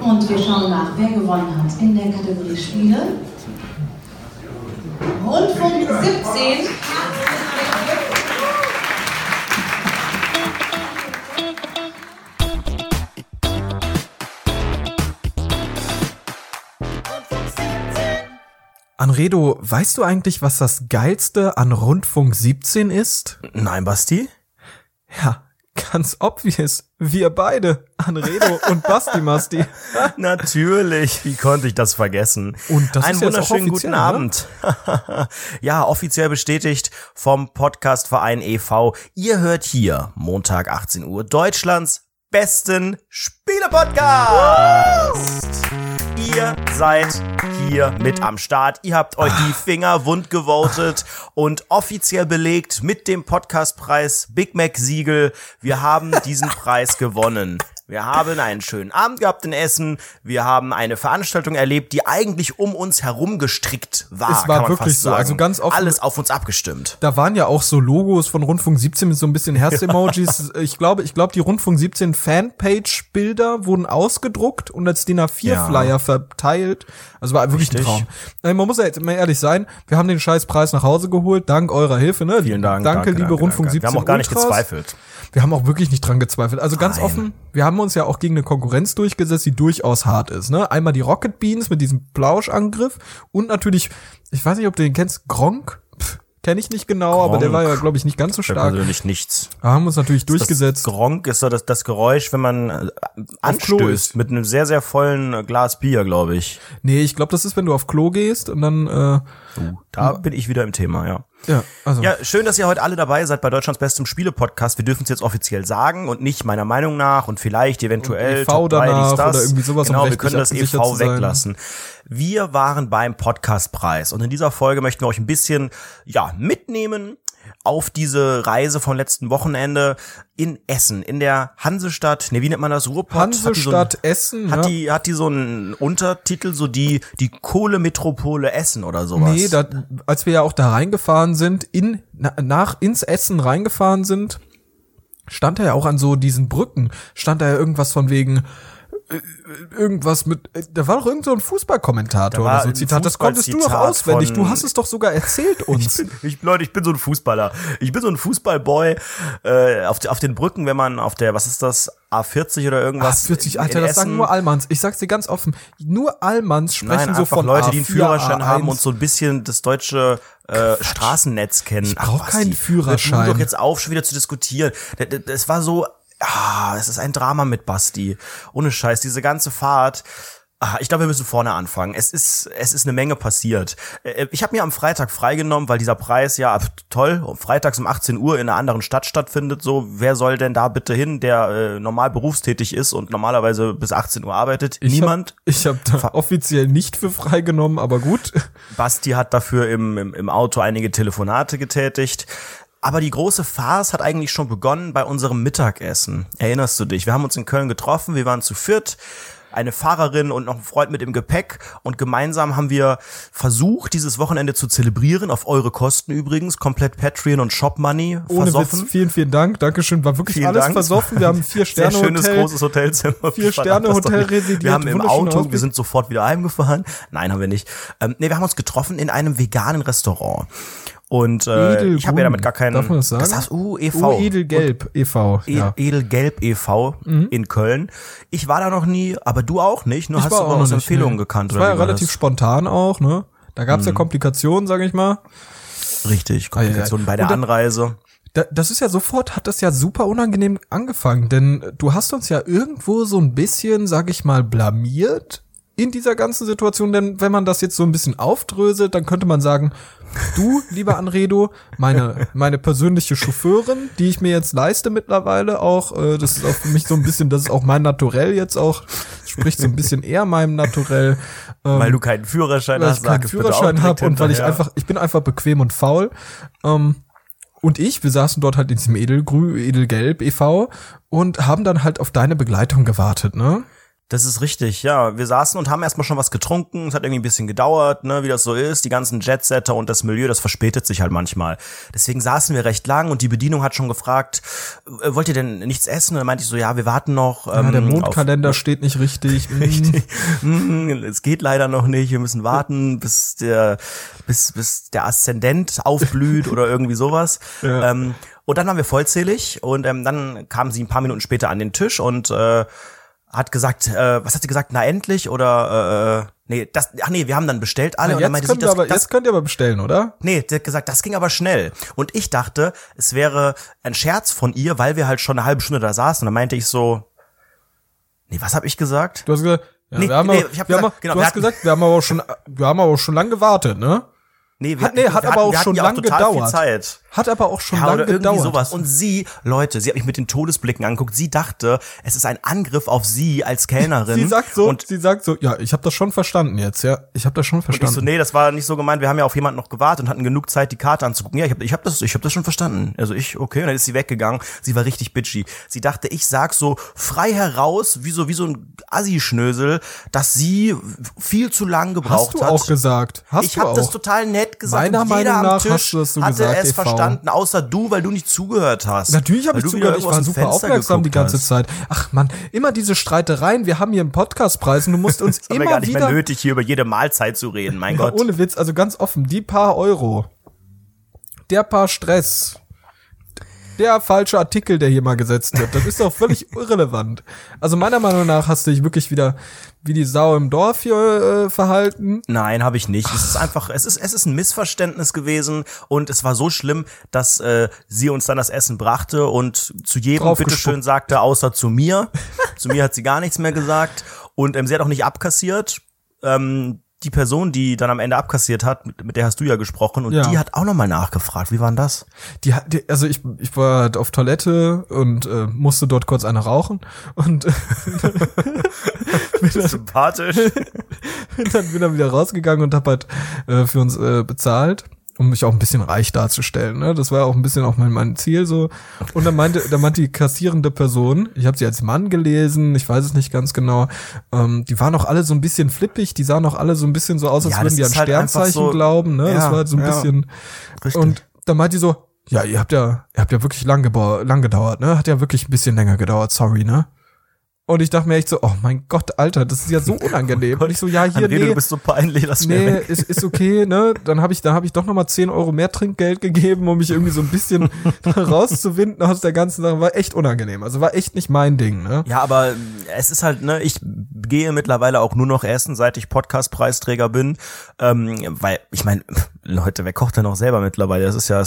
Und wir schauen nach, wer gewonnen hat in der Kategorie Spiele. Rundfunk 17. Anredo, weißt du eigentlich, was das Geilste an Rundfunk 17 ist? Nein, Basti? Ja, ganz obvious. Wir beide, Anredo und Basti Masti. Natürlich, wie konnte ich das vergessen? Und das Einen ist wunderschönen guten ne? Abend. ja, offiziell bestätigt vom Podcastverein e.V. Ihr hört hier Montag 18 Uhr Deutschlands besten Spiele-Podcast. Ihr seid hier mit am Start. Ihr habt euch die Finger wund gewotet und offiziell belegt mit dem Podcastpreis Big Mac Siegel. Wir haben diesen Preis gewonnen. Wir haben einen schönen Abend gehabt in Essen. Wir haben eine Veranstaltung erlebt, die eigentlich um uns herum gestrickt war. Es war wirklich so. Also ganz offen- Alles auf uns abgestimmt. Da waren ja auch so Logos von Rundfunk 17 mit so ein bisschen Herz-Emojis. Ich glaube, ich glaube, die Rundfunk 17 Fanpage-Bilder wurden ausgedruckt und als DIN A4-Flyer Ja. verteilt. Also war wirklich Richtig. ein Traum. Äh, Man muss ja jetzt mal ehrlich sein, wir haben den scheiß Preis nach Hause geholt, dank eurer Hilfe. Ne? Vielen Dank. Danke, liebe Rundfunk 17 Wir haben auch gar nicht Ultras. gezweifelt. Wir haben auch wirklich nicht dran gezweifelt. Also ganz Nein. offen, wir haben uns ja auch gegen eine Konkurrenz durchgesetzt, die durchaus hart ist. Ne? Einmal die Rocket Beans mit diesem Plauschangriff und natürlich, ich weiß nicht, ob du den kennst, Gronk. Kenne ich nicht genau, aber der war ja, glaube ich, nicht ganz so stark. persönlich nichts. Da haben wir uns natürlich durchgesetzt. Das Gronk ist so das, das Geräusch, wenn man äh, anstößt ist. mit einem sehr, sehr vollen Glas Bier, glaube ich. Nee, ich glaube, das ist, wenn du auf Klo gehst und dann, äh, Da bin ich wieder im Thema, ja. Ja, also. Ja, schön, dass ihr heute alle dabei seid bei Deutschlands bestem Spiele-Podcast. Wir dürfen es jetzt offiziell sagen und nicht meiner Meinung nach und vielleicht eventuell Und EV Top 3, dies, danach das. oder irgendwie sowas, um Genau, wir rechtlich können das EV weglassen. Wir waren beim Podcastpreis und in dieser Folge möchten wir euch ein bisschen, ja, mitnehmen auf diese Reise vom letzten Wochenende in Essen, in der Hansestadt, ne, wie nennt man das? Ruhrpott? Hat die so ein- Hansestadt Essen, Hat ja. die, hat die so einen Untertitel, so die, die Kohlemetropole Essen oder sowas? Nee, da, als wir ja auch da reingefahren sind, in, na, nach, ins Essen reingefahren sind, stand er ja auch an so diesen Brücken, stand da ja irgendwas von wegen, irgendwas mit, äh, da war doch irgend so ein Fußballkommentator oder so ein Zitat, das konntest du doch auswendig, du hast es doch sogar erzählt uns. Ich, Leute, ich bin so ein Fußballer. Ich bin so ein Fußballboy äh, auf, auf den Brücken, wenn man auf der, was ist das, A40 oder irgendwas. 40, Alter, in das sagen nur Allmanns. Ich sag's dir ganz offen, nur Allmanns sprechen Nein, so von Leute, die einen A4, Führerschein A1. haben und so ein bisschen das deutsche äh, Straßennetz kennen. Ich brauch keinen Führerschein. Hör doch jetzt auf, schon wieder zu diskutieren. Das war so, ah, es ist ein Drama mit Basti. Ohne Scheiß, diese ganze Fahrt. Ah, ich glaube, wir müssen vorne anfangen. Es ist, es ist eine Menge passiert. Ich habe mir am Freitag freigenommen, weil dieser Preis ja ab- toll, freitags um 18 Uhr in einer anderen Stadt stattfindet. So, wer soll denn da bitte hin, der äh, normal berufstätig ist und normalerweise bis 18 Uhr arbeitet? Ich Niemand. Hab, ich habe da offiziell nicht für freigenommen, aber gut. Basti hat dafür im, im, im Auto einige Telefonate getätigt. Aber die große Farce hat eigentlich schon begonnen bei unserem Mittagessen. Erinnerst du dich? Wir haben uns in Köln getroffen, wir waren zu viert, eine Fahrerin und noch ein Freund mit im Gepäck und gemeinsam haben wir versucht, dieses Wochenende zu zelebrieren, auf eure Kosten übrigens, komplett Patreon und Shop Money Ohne versoffen. Witz, vielen, vielen Dank. Dankeschön. War wirklich Vielen alles Dank. versoffen. Wir haben vier Sehr Sterne schönes Hotel. großes Hotelzimmer. Vier Sterne Hotel residiert, Wir haben im Auto, Ausblick. wir sind sofort wieder heimgefahren. Nein, haben wir nicht. Ähm, nee, wir haben uns getroffen in einem veganen Restaurant. Und äh, ich habe ja damit gar keinen. Darf man das sagen? Das heißt, uh, e.V. Oh, Edelgelb e.V. E- Ja. Edelgelb e.V. in Köln. Ich war da noch nie, aber du auch nicht. Nur Ich hast war du auch noch Empfehlungen nee. gekannt. Das oder war ja war relativ das? spontan auch, ne? Da gab's ja Komplikationen, sag ich mal. Richtig, Komplikationen bei der dann- Anreise. Da, das ist ja sofort, hat das ja super unangenehm angefangen, denn du hast uns ja irgendwo so ein bisschen, sag ich mal, blamiert in dieser ganzen Situation, denn wenn man das jetzt so ein bisschen aufdröselt, dann könnte man sagen, du, lieber Anredo, meine, meine persönliche Chauffeurin, die ich mir jetzt leiste mittlerweile auch, äh, das ist auch für mich so ein bisschen, das ist auch mein Naturell jetzt auch, spricht so ein bisschen eher meinem Naturell. Ähm, Weil du keinen Führerschein weil hast, ich keinen Führerschein habe und weil ich einfach, ich bin einfach bequem und faul. Ähm, und ich, wir saßen dort halt in diesem Edelgrü, Edelgelb e.V. und haben dann halt auf deine Begleitung gewartet, ne? Das ist richtig, ja. Wir saßen und haben erstmal schon was getrunken. Es hat irgendwie ein bisschen gedauert, ne, wie das so ist. Die ganzen Jetsetter und das Milieu, das verspätet sich halt manchmal. Deswegen saßen wir recht lang und die Bedienung hat schon gefragt, äh, wollt ihr denn nichts essen? Und dann meinte ich so, ja, wir warten noch. Ja, der ähm, Mondkalender steht nicht richtig. Hm. Hm, es geht leider noch nicht. Wir müssen warten, bis der, bis, bis der Aszendent aufblüht oder irgendwie sowas. Ja. Ähm, und dann waren wir vollzählig und ähm, dann kam sie ein paar Minuten später an den Tisch und äh, hat gesagt, äh, was hat sie gesagt? Na endlich oder äh, äh, nee, das, ach nee, wir haben dann bestellt alle und dann meinte sie, das, aber, das jetzt könnt ihr aber bestellen, oder? Nee, der hat gesagt, das ging aber schnell. Und ich dachte, es wäre ein Scherz von ihr, weil wir halt schon eine halbe Stunde da saßen. Und dann meinte ich so, nee, was habe ich gesagt? Du hast gesagt, ja, Nee, wir haben nee, aber, ich hab wir gesagt, haben, genau, du wir hast gesagt, wir haben aber auch schon, wir haben aber auch schon lang gewartet, ne? Nee, Hat- nee, hat aber hatten- auch wir schon ja lang total Viel gedauert. Zeit. Hat aber auch schon Ja, lange irgendwie gedauert. sowas. Und sie, Leute, sie hat mich mit den Todesblicken angeguckt. Sie dachte, es ist ein Angriff auf sie als Kellnerin. Sie sagt so, Und sie sagt so, ja, ich habe das schon verstanden jetzt, ja, ich habe das schon ich so, verstanden. nee, das war nicht so gemeint. Wir haben ja auf jemanden noch gewartet und hatten genug Zeit, die Karte anzugucken. Ja, ich habe ich hab das, ich hab das schon verstanden. Also ich, okay, und dann ist sie weggegangen. Sie war richtig bitchy. Sie dachte, ich sag so frei heraus, wie so, wie so ein Assi-Schnösel, dass sie viel zu lang gebraucht Hast du hat. auch gesagt? Hast ich habe das total nett gesagt. Meiner und jeder Meinung am nach Tisch hast du das so gesagt. Verstanden, außer du, weil du nicht zugehört hast. Natürlich habe ich zugehört, ich war super aufmerksam die ganze hast. Zeit. Ach man, immer diese Streitereien, wir haben hier einen Podcastpreis und du musst uns Das immer gar nicht wieder mehr nötig, hier über jede Mahlzeit zu reden, mein Ja, Gott. ohne Witz, also ganz offen, die paar Euro, der paar Stress, der falsche Artikel, der hier mal gesetzt wird, das ist doch völlig irrelevant. Also meiner Meinung nach hast du dich wirklich wieder wie die Sau im Dorf hier äh, verhalten. Nein, habe ich nicht. Es ist einfach, es ist, es ist ein Missverständnis gewesen und es war so schlimm, dass äh, sie uns dann das Essen brachte und zu jedem bitteschön sagte, außer zu mir. zu mir hat sie gar nichts mehr gesagt und ähm, sie hat auch nicht abkassiert. Ähm, die Person, die dann am Ende abkassiert hat, mit, mit der hast du ja gesprochen und Ja. die hat auch nochmal nachgefragt. Wie war denn das? Die, hat- die, also ich, ich war halt auf Toilette und äh, musste dort kurz eine rauchen und bin, dann, Sympathisch. bin dann bin dann wieder rausgegangen und hab halt äh, für uns äh, bezahlt, um mich auch ein bisschen reich darzustellen. Ne? Das war auch ein bisschen auch mein, mein Ziel so. Und dann meinte, dann meinte die kassierende Person, ich habe sie als Mann gelesen, ich weiß es nicht ganz genau, ähm, die waren auch alle so ein bisschen flippig, die sahen auch alle so ein bisschen so aus, als Ja, würden das die an halt Sternzeichen so- glauben. Ne? das Ja, war halt so ein ja. bisschen. Richtig. Und dann meinte die so, ja, ihr habt ja, ihr habt ja wirklich lang, lang gedauert, ne? Hat ja wirklich ein bisschen länger gedauert, sorry, ne? Und ich dachte mir echt so, oh mein Gott, Alter, das ist ja so unangenehm. Und ich so, ja, hier, Anrede, nee, du bist so peinlich, lass nee, ist, ist okay, ne? Dann habe ich, dann habe ich doch noch mal 10 Euro mehr Trinkgeld gegeben, um mich irgendwie so ein bisschen rauszuwinden aus der ganzen Sache. War echt unangenehm. Also war echt nicht mein Ding, ne? Ja, aber es ist halt, ne, ich gehe mittlerweile auch nur noch essen, seit ich Podcast-Preisträger bin. Ähm, weil, ich meine, Leute, wer kocht denn noch selber mittlerweile? Das ist ja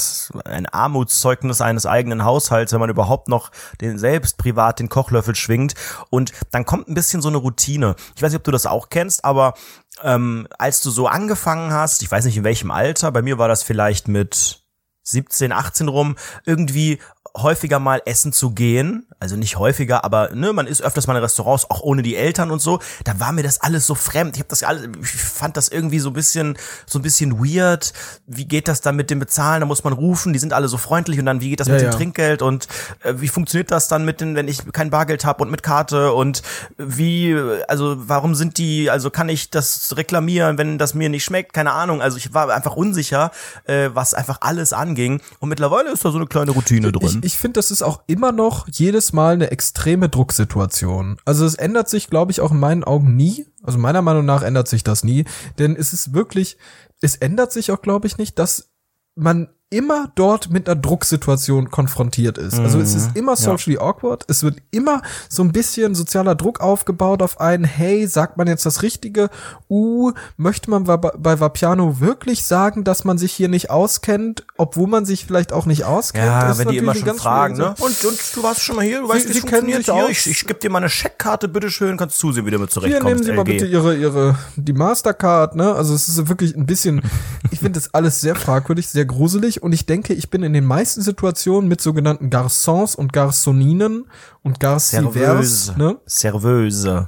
ein Armutszeugnis eines eigenen Haushalts, wenn man überhaupt noch den selbst privat den Kochlöffel schwingt. Und dann kommt ein bisschen so eine Routine. Ich weiß nicht, ob du das auch kennst, aber ähm, als du so angefangen hast, ich weiß nicht in welchem Alter, bei mir war das vielleicht mit 17, 18 rum, irgendwie häufiger mal essen zu gehen. Also nicht häufiger, aber ne, man ist öfters mal in Restaurants, auch ohne die Eltern und so. Da war mir das alles so fremd. Ich habe das alles, ich fand das irgendwie so ein bisschen, so ein bisschen weird. Wie geht das dann mit dem Bezahlen? Da muss man rufen, die sind alle so freundlich und dann wie geht das Ja, mit ja. dem Trinkgeld und äh, wie funktioniert das dann mit den, wenn ich kein Bargeld habe und mit Karte und wie, also warum sind die, also kann ich das reklamieren, wenn das mir nicht schmeckt? Keine Ahnung. Also ich war einfach unsicher, äh, was einfach alles anging. Und mittlerweile ist da so eine kleine Routine drin. Ich, ich finde, das ist auch immer noch jedes Mal eine extreme Drucksituation. Also es ändert sich, glaube ich, auch in meinen Augen nie. Also meiner Meinung nach ändert sich das nie. Denn es ist wirklich, es ändert sich auch, glaube ich, nicht, dass man immer dort mit einer Drucksituation konfrontiert ist. Also es ist immer socially awkward. Es wird immer so ein bisschen sozialer Druck aufgebaut auf einen, hey, sagt man jetzt das Richtige? Uh, möchte man bei, Vapiano wirklich sagen, dass man sich hier nicht auskennt, obwohl man sich vielleicht auch nicht auskennt? Ja, Das ist wenn die immer schon fragen, ne? Und, und du warst schon mal hier, du weißt, wie Sie es kennen funktioniert sich hier. Ich, ich gebe dir mal eine Scheckkarte, bitteschön, kannst zusehen, wie du mit Hier nehmen zurechtkommst, Sie mal LG. bitte Ihre, Ihre, die Mastercard, ne? Also es ist wirklich ein bisschen, ich finde das alles sehr fragwürdig, sehr gruselig und ich denke, ich bin in den meisten Situationen mit sogenannten Garçons und Garçoninen und Garcivers, ne? Serveuse.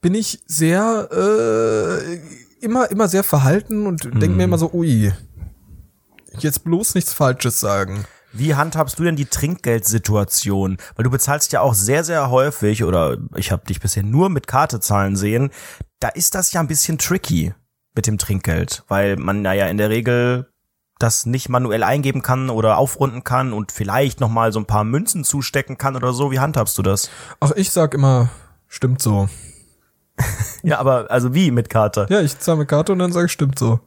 Bin ich sehr, äh, immer, immer sehr verhalten und denke Mhm. mir immer so, ui, jetzt bloß nichts Falsches sagen. Wie handhabst du denn die Trinkgeldsituation? Weil du bezahlst ja auch sehr, sehr häufig, oder ich habe dich bisher nur mit Karte zahlen sehen, da ist das ja ein bisschen tricky mit dem Trinkgeld, weil man ja in der Regel das nicht manuell eingeben kann oder aufrunden kann und vielleicht noch mal so ein paar Münzen zustecken kann oder so. Wie handhabst du das? Ach, ich sag immer, stimmt so. Ja, aber also wie mit Karte? Ja, ich zahle mit Karte und dann sage ich, stimmt so.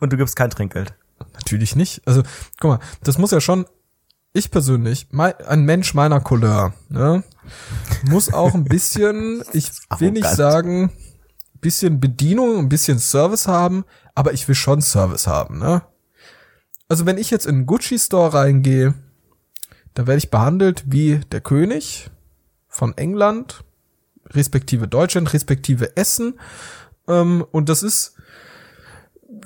Und du gibst kein Trinkgeld. Natürlich nicht. Also, guck mal, das muss ja schon, ich persönlich, mein, ein Mensch meiner Couleur, ne, muss auch ein bisschen, ich will nicht sagen, bisschen Bedienung, ein bisschen Service haben, aber ich will schon Service haben, ne? Also, wenn ich jetzt in einen Gucci-Store reingehe, dann werde ich behandelt wie der König von England, respektive Deutschland, respektive Essen. Ähm, und das ist,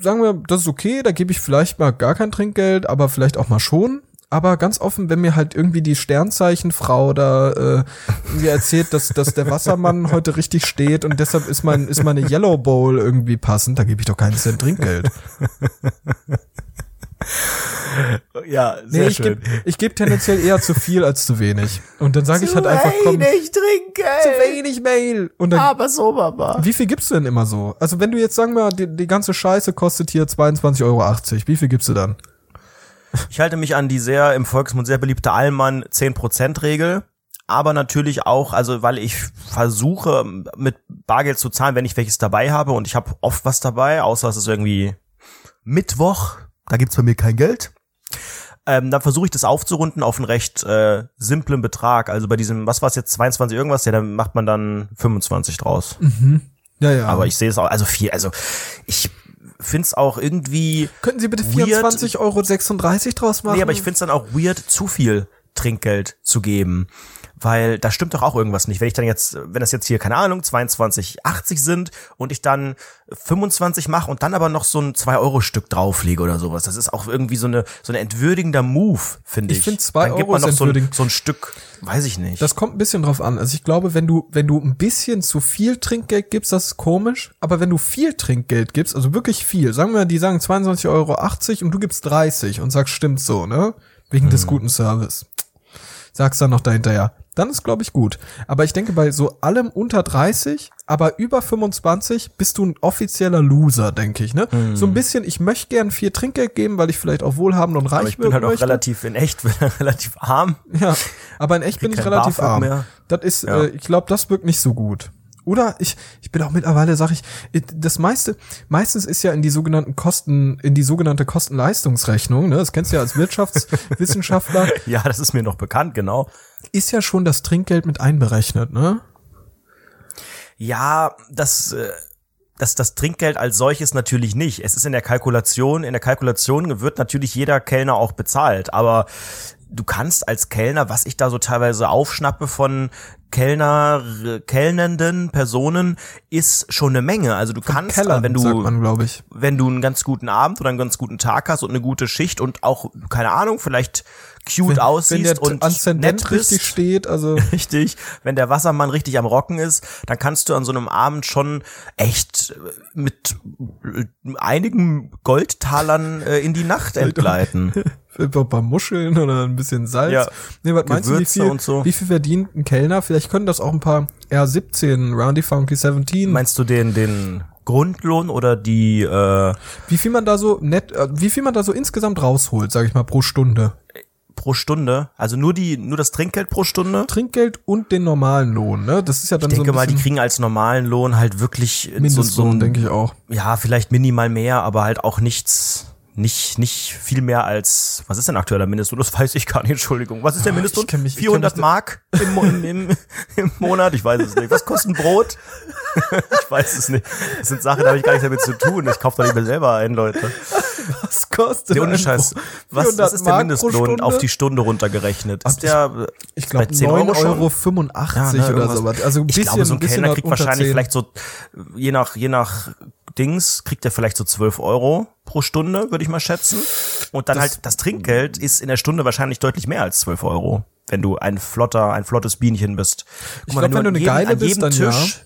sagen wir, das ist okay, da gebe ich vielleicht mal gar kein Trinkgeld, aber vielleicht auch mal schon. Aber ganz offen, wenn mir halt irgendwie die Sternzeichenfrau da äh, erzählt, dass, dass der Wassermann heute richtig steht und deshalb ist mein ist meine Yellow Bowl irgendwie passend, da gebe ich doch keinen Cent Trinkgeld. Ja, Nee, ich gebe ich geb tendenziell eher zu viel als zu wenig. Und dann sage ich halt einfach, komm, zu Trinkgeld. wenig Mail. Und dann, Aber so, Mama. wie viel gibst du denn immer so? Also wenn du jetzt sagen wir, die, die ganze Scheiße kostet hier 22,80 Euro, wie viel gibst du dann? Ich halte mich an die sehr im Volksmund sehr beliebte Allmann 10% Regel. Aber natürlich auch, also weil ich versuche mit Bargeld zu zahlen, wenn ich welches dabei habe und ich habe oft was dabei, außer es ist irgendwie Mittwoch, da gibt's bei mir kein Geld. Ähm, dann versuche ich das aufzurunden auf einen recht äh, simplen Betrag. Also bei diesem, was war es jetzt, 22 irgendwas, ja, dann macht man dann 25 draus. Ja, ja. Aber ich sehe es auch, also viel, also ich find's auch irgendwie Könnten Sie bitte weird- 24,36 Euro draus machen? Nee, aber ich find's dann auch weird, zu viel Trinkgeld zu geben. Weil da stimmt doch auch irgendwas nicht. Wenn ich dann jetzt, wenn das jetzt hier, keine Ahnung, 22,80 sind und ich dann 25 mache und dann aber noch so ein 2-Euro-Stück drauflege oder sowas. Das ist auch irgendwie so eine, so ein entwürdigender Move, finde Ich ich. find, zwei Dann gibt Euro man noch so ein, so ein Stück, weiß ich nicht. Das kommt ein bisschen drauf an. Also ich glaube, wenn du, wenn du ein bisschen zu viel Trinkgeld gibst, das ist komisch. Aber wenn du viel Trinkgeld gibst, also wirklich viel, sagen wir, die sagen 22,80 Euro und du gibst 30 und sagst, stimmt so, ne? Wegen des guten Service. Sagst dann noch dahinterher. Dann ist, glaube ich, gut. Aber ich denke, bei so allem unter 30, aber über 25 bist du ein offizieller Loser, denke ich, ne? So ein bisschen, ich möchte gern viel Trinkgeld geben, weil ich vielleicht auch wohlhabend und reich aber ich bin wirken halt auch möchte. relativ, in echt, relativ arm. Ja, aber in echt bin ich relativ BAföG arm. mehr. Das ist, Ja. äh, ich glaube, das wirkt nicht so gut. Oder ich, ich bin auch mittlerweile, sag ich, das meiste, meistens ist ja in die sogenannten Kosten, in die sogenannte Kosten-Leistungsrechnung, ne, das kennst du ja als Wirtschaftswissenschaftler, Ja, das ist mir noch bekannt, genau. Ist ja schon das Trinkgeld mit einberechnet, ne? Ja, das, äh, das, das Trinkgeld als solches natürlich nicht. Es ist in der Kalkulation, in der Kalkulation wird natürlich jeder Kellner auch bezahlt, aber du kannst als Kellner, was ich da so teilweise aufschnappe von Kellner, kellnenden Personen, ist schon eine Menge. Also du kannst, Kellern, wenn du, man, wenn du einen ganz guten Abend oder einen ganz guten Tag hast und eine gute Schicht und auch, keine Ahnung, vielleicht cute aussiehst wenn der und nett bist. richtig steht, also Richtig, wenn der Wassermann richtig am Rocken ist, dann kannst du an so einem Abend schon echt äh, mit äh, einigen Goldtalern äh, in die Nacht entgleiten. ein paar Muscheln oder ein bisschen Salz. Ja, nee, was meinst du, wie viel, so. wie viel verdient ein Kellner? Vielleicht können das auch ein paar R17, Roundy Funky 17. Meinst du den, den Grundlohn oder die, äh, Wie viel man da so net, äh, wie viel man da so insgesamt rausholt, sage ich mal, pro Stunde? Pro Stunde? Also nur die, nur das Trinkgeld pro Stunde? Trinkgeld und den normalen Lohn, ne? Das ist ja dann Ich denke so ein mal, die kriegen als normalen Lohn halt wirklich so, so Mindestlohn, ein, denke ich auch. ja, vielleicht minimal mehr, aber halt auch nichts, nicht, nicht viel mehr als, was ist denn aktueller Mindestlohn? Das weiß ich gar nicht, Entschuldigung. Was ist der Ah, Mindestlohn? ich kenn mich- ich kenn 400 mich- Mark im, im, im, im Monat? Ich weiß es nicht. Was kostet ein Brot? ich weiß es nicht. Das sind Sachen, da habe ich gar nichts damit zu tun. Ich kaufe doch lieber selber ein, Leute. Was kostet ein Scheiß. Brot? Was, 400 was ist der Mindestlohn auf die Stunde runtergerechnet? Ist der äh, Ich glaube bei 10 9,85 Euro? Euro 85 ne, oder sowas. Also ein ich bisschen, glaube, so ein ein Kellner kriegt wahrscheinlich 10. vielleicht so, je nach, je nach Dings, kriegt er vielleicht so 12 Euro pro Stunde, würde ich mal schätzen. Und dann Das- halt, das Trinkgeld ist in der Stunde wahrscheinlich deutlich mehr als 12 Euro. Wenn du ein flotter, ein flottes Bienchen bist. Guck Ich glaub, wenn du eine jedem- Geile an bist, jedem dann ja. Tisch,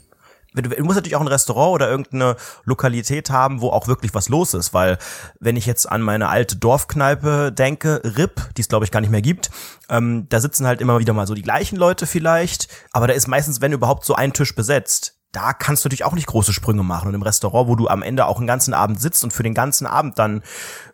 du, du musst natürlich auch ein Restaurant oder irgendeine Lokalität haben, wo auch wirklich was los ist, weil wenn ich jetzt an meine alte Dorfkneipe denke, RIP, die es glaube ich gar nicht mehr gibt, ähm, da sitzen halt immer wieder mal so die gleichen Leute vielleicht, aber da ist meistens, wenn überhaupt, so ein Tisch besetzt da kannst du natürlich auch nicht große Sprünge machen. Und im Restaurant, wo du am Ende auch einen ganzen Abend sitzt und für den ganzen Abend dann,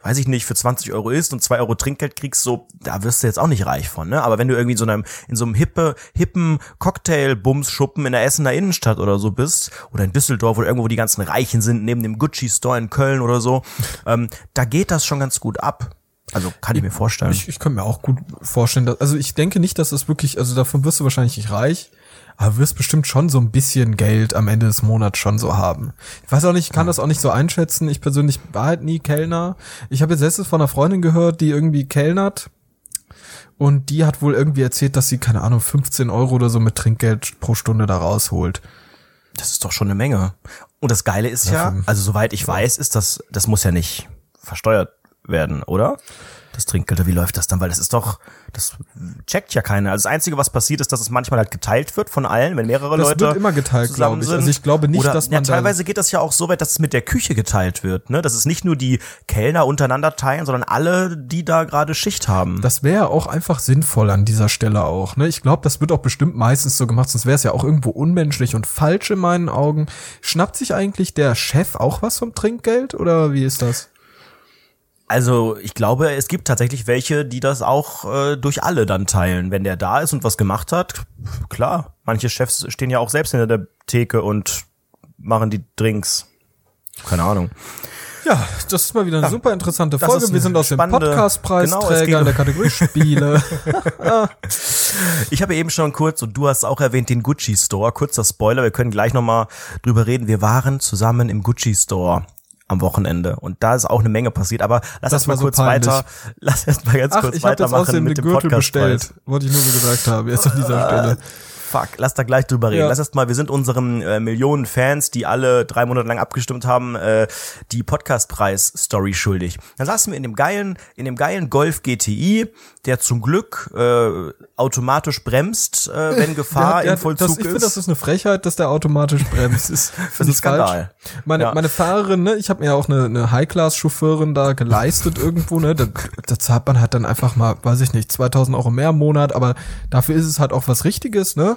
weiß ich nicht, für 20 Euro isst und 2 Euro Trinkgeld kriegst, so, da wirst du jetzt auch nicht reich von, ne? Aber wenn du irgendwie in so einem, in so einem hippe, hippen Cocktail-Bums-Schuppen in der Essener Innenstadt oder so bist, oder in Düsseldorf oder irgendwo, wo die ganzen Reichen sind, neben dem Gucci-Store in Köln oder so, ähm, da geht das schon ganz gut ab. Also kann ich mir vorstellen. Ich, ich kann mir auch gut vorstellen, dass, also ich denke nicht, dass das wirklich, also davon wirst du wahrscheinlich nicht reich, aber wirst bestimmt schon so ein bisschen Geld am Ende des Monats schon so haben. Ich weiß auch nicht, ich kann das auch nicht so einschätzen. Ich persönlich war halt nie Kellner. Ich habe jetzt letztens von einer Freundin gehört, die irgendwie kellnert. Und die hat wohl irgendwie erzählt, dass sie, keine Ahnung, 15 Euro oder so mit Trinkgeld pro Stunde da rausholt. Das ist doch schon eine Menge. Und das Geile ist ja, Ja, also soweit ich weiß, ist das, das muss ja nicht versteuert werden, oder? Das Trinkgeld, wie läuft das dann? Weil das ist doch, das checkt ja keiner. Also das Einzige, was passiert, ist, dass es manchmal halt geteilt wird von allen, wenn mehrere Das Leute wird immer geteilt, glaube ich. sind. Also ich glaube nicht, Oder, dass ja, man da- teilweise geht das ja auch so weit, dass es mit der Küche geteilt wird, ne? Dass es nicht nur die Kellner untereinander teilen, sondern alle, die da gerade Schicht haben. Das wäre auch einfach sinnvoll an dieser Stelle auch. Ne? Ich glaube, das wird auch bestimmt meistens so gemacht, sonst wäre es ja auch irgendwo unmenschlich und falsch in meinen Augen. Schnappt sich eigentlich der Chef auch was vom Trinkgeld oder wie ist das? Also ich glaube, es gibt tatsächlich welche, die das auch äh, durch alle dann teilen. Wenn der da ist und was gemacht hat, klar. Manche Chefs stehen ja auch selbst hinter der Theke und machen die Drinks. Keine Ahnung. Ja, das ist mal wieder eine super interessante Folge. Wir sind aus dem Podcastpreisträger Genau, in der Kategorie Spiele. Ich habe eben schon kurz, und du hast auch erwähnt, den Gucci Store. Kurzer Spoiler, wir können gleich nochmal drüber reden. Wir waren zusammen im Gucci Store am Wochenende und da ist auch eine Menge passiert, aber lass Das erst mal so kurz peinlich. weiter, lass erst mal ganz Ach, kurz ich habe jetzt weitermachen außerdem den mit dem Gürtel Podcastpreis. bestellt. Wollte ich nur so gesagt haben, jetzt an dieser Stelle. Fuck, lass da gleich drüber reden. Ja. Lass erst mal, wir sind unseren äh, Millionen Fans, die alle drei Monate lang abgestimmt haben, äh, die Podcastpreis-Story schuldig. Dann saßen wir in dem geilen, in dem geilen Golf GTI, der zum Glück äh, automatisch bremst, äh, wenn Gefahr Der- der- im Vollzug das, ich finde, ist. das ist eine Frechheit, dass der automatisch bremst. Ist, Finde ich ist falsch. Skandal. Meine, Ja. meine Fahrerin, ne, ich habe mir auch eine, eine High-Class-Chauffeurin da geleistet irgendwo, ne, da, da zahlt man halt dann einfach mal, weiß ich nicht, 2000 Euro mehr im Monat, aber dafür ist es halt auch was Richtiges, ne,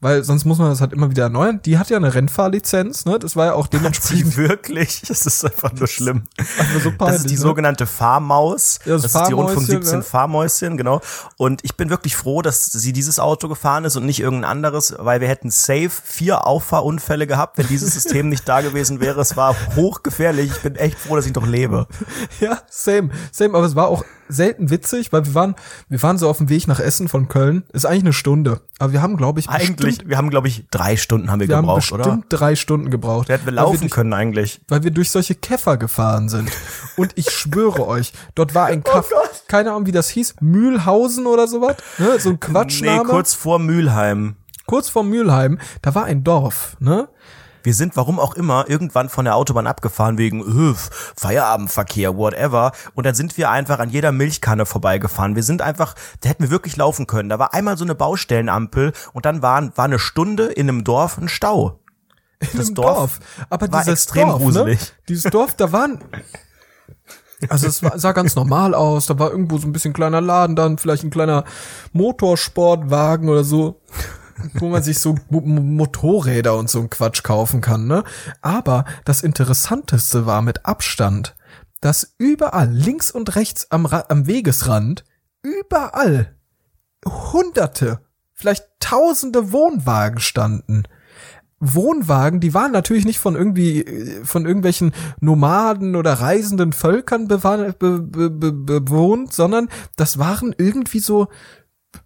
weil sonst muss man das halt immer wieder erneuern. Die hat ja eine Rennfahrlizenz, ne, das war ja auch dementsprechend Die wirklich? Das ist einfach nur schlimm. einfach so Das peinlich. ist die ne? sogenannte Fahrmaus. Ja, das das, ist die Rundfunk Fahrmäuschen, 17 ja. Fahrmäuschen, genau. Und ich bin wirklich froh, dass sie dieses Auto gefahren ist und nicht irgendein anderes, weil wir hätten safe vier Auffahrunfälle gehabt, wenn dieses System nicht da gewesen wäre. Es war hochgefährlich. Ich bin echt froh, dass ich noch lebe. Ja, same, same, aber es war auch selten witzig, weil wir waren, wir waren so auf dem Weg nach Essen von Köln. Ist eigentlich eine Stunde, aber wir haben, glaube ich, Eigentlich, bestimmt, wir haben, glaube ich, drei Stunden haben wir, wir haben gebraucht, bestimmt oder? drei Stunden gebraucht. Da hätten wir weil wir laufen durch, können eigentlich. Weil wir durch solche Käfer gefahren sind. Und ich schwöre euch, dort war ein Oh Kaff, keine Ahnung, wie das hieß, Mühlhausen oder sowas, ne? so ein Nee, Quatschname. kurz vor Mülheim. kurz vor Mülheim, da war ein Dorf, ne? Wir sind, warum auch immer, irgendwann von der Autobahn abgefahren wegen öh, Feierabendverkehr, whatever. Und dann sind wir einfach an jeder Milchkanne vorbeigefahren. Wir sind einfach, da hätten wir wirklich laufen können. Da war einmal so eine Baustellenampel und dann war, war eine Stunde in einem Dorf ein Stau. Das Im Dorf Aber war dieses extrem Dorf, gruselig. Ne? Dieses Dorf, da waren. Also es sah ganz normal aus. Da war irgendwo so ein bisschen kleiner Laden, dann vielleicht ein kleiner Motorsportwagen oder so, wo man sich so Mo Mo- Motorräder und so ein Quatsch kaufen kann. Ne? Aber das Interessanteste war mit Abstand, dass überall links und rechts am, Ra am Wegesrand überall Hunderte, vielleicht Tausende Wohnwagen standen. Wohnwagen, die waren natürlich nicht von irgendwie äh, von irgendwelchen Nomaden oder reisenden Völkern bewohnt, sondern das waren irgendwie so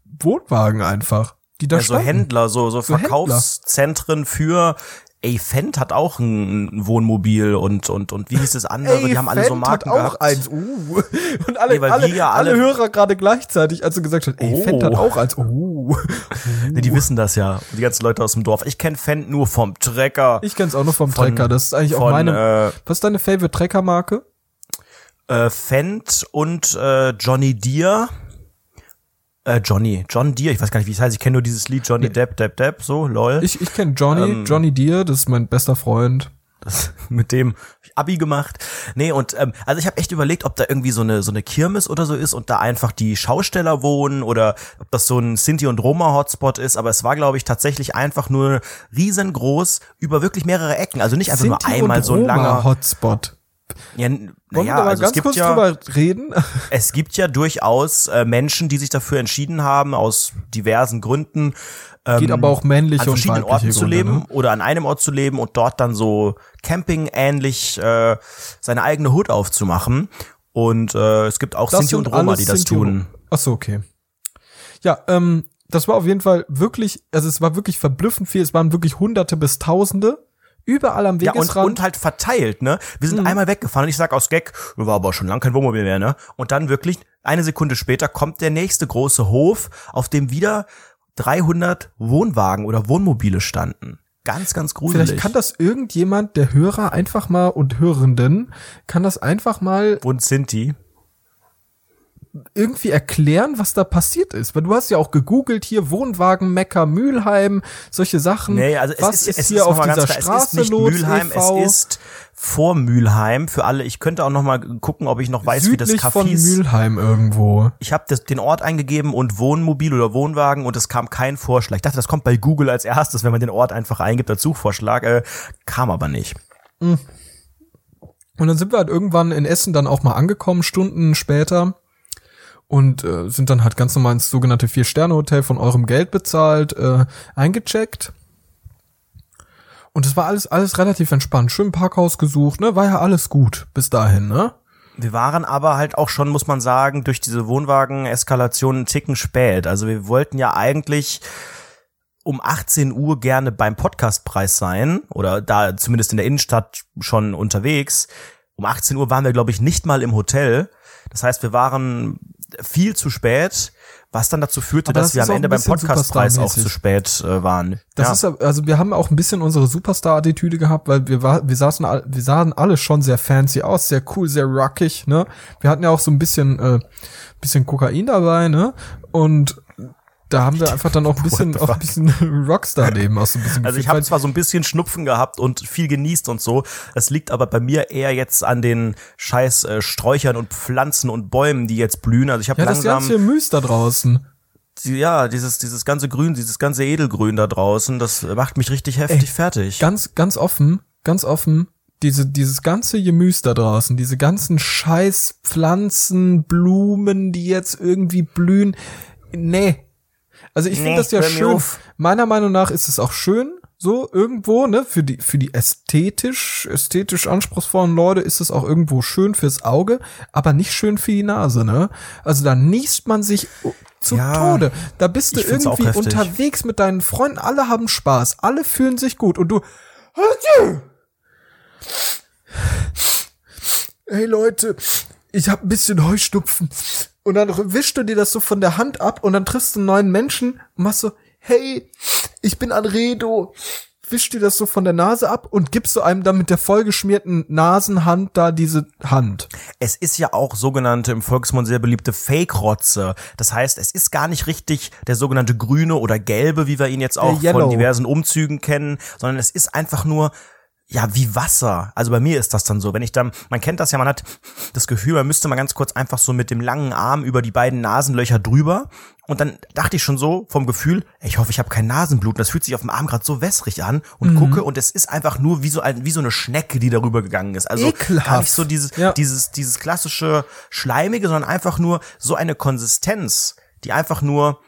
Wohnwagen einfach, die da Ja, so standen. Händler, so, so, So. Verkaufszentren für Ey, Fendt hat auch ein Wohnmobil und, und, und wie hieß das andere? Ey, die haben alle so Fendt Marken hat auch gehabt. eins. Uh. Und alle, Nee, alle, ja alle, alle- Hörer gerade gleichzeitig, als du gesagt hast, ey, Oh. Fendt hat auch eins. Uh. Ne, die wissen das ja. Die ganzen Leute aus dem Dorf. Ich kenne Fendt nur vom Trecker. Ich kenn's auch nur vom Von- Trecker. Das ist eigentlich auch von, meine. äh, was ist deine Favorite Treckermarke? äh, Fendt und äh, Johnny Deere. Äh, Johnny, John Deere, ich weiß gar nicht, wie es heißt, ich kenne nur dieses Lied Johnny Depp, Depp, Depp, so, lol. Ich, ich kenne Johnny, Ähm, Johnny Deere, das ist mein bester Freund. Das, mit dem Abi gemacht. Nee, und ähm, also ich habe echt überlegt, ob da irgendwie so eine so eine Kirmes oder so ist und da einfach die Schausteller wohnen oder ob das so ein Sinti und Roma Hotspot ist, aber es war glaube ich tatsächlich einfach nur riesengroß über wirklich mehrere Ecken, also nicht einfach nur Sinti einmal und so ein langer Hotspot. Ja, Wollen naja, wir da mal also ganz kurz ja drüber reden? es gibt ja durchaus äh, Menschen, die sich dafür entschieden haben aus diversen Gründen Geht aber auch männliche an und verschiedenen weibliche Orten zu leben ne? oder an einem Ort zu leben und dort dann so Camping-ähnlich äh, seine eigene Hut aufzumachen. Und äh, es gibt auch Das Sinti und Roma, die das Sinti und- tun. Ach so, okay. Ja, ähm, das war auf jeden Fall wirklich, also es war wirklich verblüffend viel. Es waren wirklich Hunderte bis Tausende überall am Ja, und, und halt verteilt, ne? Wir Mhm. sind einmal weggefahren und ich sag aus Gag, war aber schon lang kein Wohnmobil mehr, ne? Und dann wirklich, eine Sekunde später kommt der nächste große Hof, auf dem wieder 300 Wohnwagen oder Wohnmobile standen. Ganz, ganz gruselig. Vielleicht kann das irgendjemand, der Hörer, einfach mal und Hörenden, kann das einfach mal und Sinti. Irgendwie erklären, was da passiert ist. Weil du hast ja auch gegoogelt hier Wohnwagen, Mecker, Mülheim, solche Sachen. Nee, also es was ist, ist, es hier ist auf dieser klar, Straße es ist nicht los? Mülheim, es ist vor Mülheim für alle. Ich könnte auch noch mal gucken, ob ich noch weiß, wie das südlich Café von hieß. Mülheim irgendwo. Ich habe den Ort eingegeben und Wohnmobil oder Wohnwagen und es kam kein Vorschlag. Ich dachte, das kommt bei Google als erstes, wenn man den Ort einfach eingibt als Suchvorschlag. Äh, kam aber nicht. Und dann sind wir halt irgendwann in Essen dann auch mal angekommen, Stunden später. Und äh, sind dann halt ganz normal ins sogenannte Vier-Sterne-Hotel von eurem Geld bezahlt, äh, eingecheckt. Und es war alles, alles relativ entspannt. Schön Parkhaus gesucht, ne? War ja alles gut bis dahin, ne? Wir waren aber halt auch schon, muss man sagen, durch diese Wohnwagen-Eskalation einen Ticken spät. Also wir wollten ja eigentlich um 18 Uhr gerne beim Podcastpreis sein oder da zumindest in der Innenstadt schon unterwegs. Um 18 Uhr waren wir, glaube ich, nicht mal im Hotel. Das heißt, wir waren viel zu spät, was dann dazu führte, Aber dass das wir am Ende beim Podcastpreis auch zu spät äh, waren. Das ja. ist ja- also wir haben auch ein bisschen unsere Superstar-Attitüde gehabt, weil wir war, wir saßen, wir sahen alle schon sehr fancy aus, sehr cool, sehr rockig, ne? Wir hatten ja auch so ein bisschen, äh, bisschen Kokain dabei, ne? Und da haben wir einfach dann auch ein bisschen, auch ein bisschen Rockstar-Leben aus so ein bisschen Also ich habe zwar so ein bisschen Schnupfen gehabt und viel genießt und so. Das liegt aber bei mir eher jetzt an den scheiß äh, Sträuchern und Pflanzen und Bäumen, die jetzt blühen. Also ich habe ja, das langsam ganze Gemüse da draußen. ja dieses dieses ganze Grün, dieses ganze Edelgrün da draußen, das macht mich richtig heftig fertig. Ganz, ganz offen, ganz offen, diese, dieses ganze Gemüse da draußen, diese ganzen scheiß Pflanzen, Blumen, die jetzt irgendwie blühen. Nee. Also ich Nee, finde das ja schön. Meiner Meinung nach ist es auch schön, so irgendwo, ne, für die, für die ästhetisch, ästhetisch anspruchsvollen Leute ist es auch irgendwo schön fürs Auge, aber nicht schön für die Nase, ne? Also da niest man sich zu Ja, Tode. Da bist du irgendwie unterwegs mit deinen Freunden, alle haben Spaß, alle fühlen sich gut und du, hey Leute, ich hab ein bisschen Heuschnupfen. Und dann wischst du dir das so von der Hand ab und dann triffst du einen neuen Menschen und machst so, hey, ich bin Anredo. Wisch dir das so von der Nase ab und gibst du einem dann mit der vollgeschmierten Nasenhand da diese Hand. Es ist ja auch sogenannte im Volksmund sehr beliebte Fake-Rotze. Das heißt, es ist gar nicht richtig der sogenannte grüne oder gelbe, wie wir ihn jetzt auch von diversen Umzügen kennen, sondern es ist einfach nur ja, wie Wasser. Also bei mir ist das dann so, wenn ich dann, man kennt das ja, man hat das Gefühl, man müsste mal ganz kurz einfach so mit dem langen Arm über die beiden Nasenlöcher drüber. Und dann dachte ich schon so vom Gefühl, ich hoffe, ich habe kein Nasenblut. Das fühlt sich auf dem Arm gerade so wässrig an und Mhm. gucke und es ist einfach nur wie so ein, wie so eine Schnecke, die darüber gegangen ist. Also Ekelhaft. gar nicht so dieses, Ja. dieses, dieses klassische Schleimige, sondern einfach nur so eine Konsistenz, die einfach nur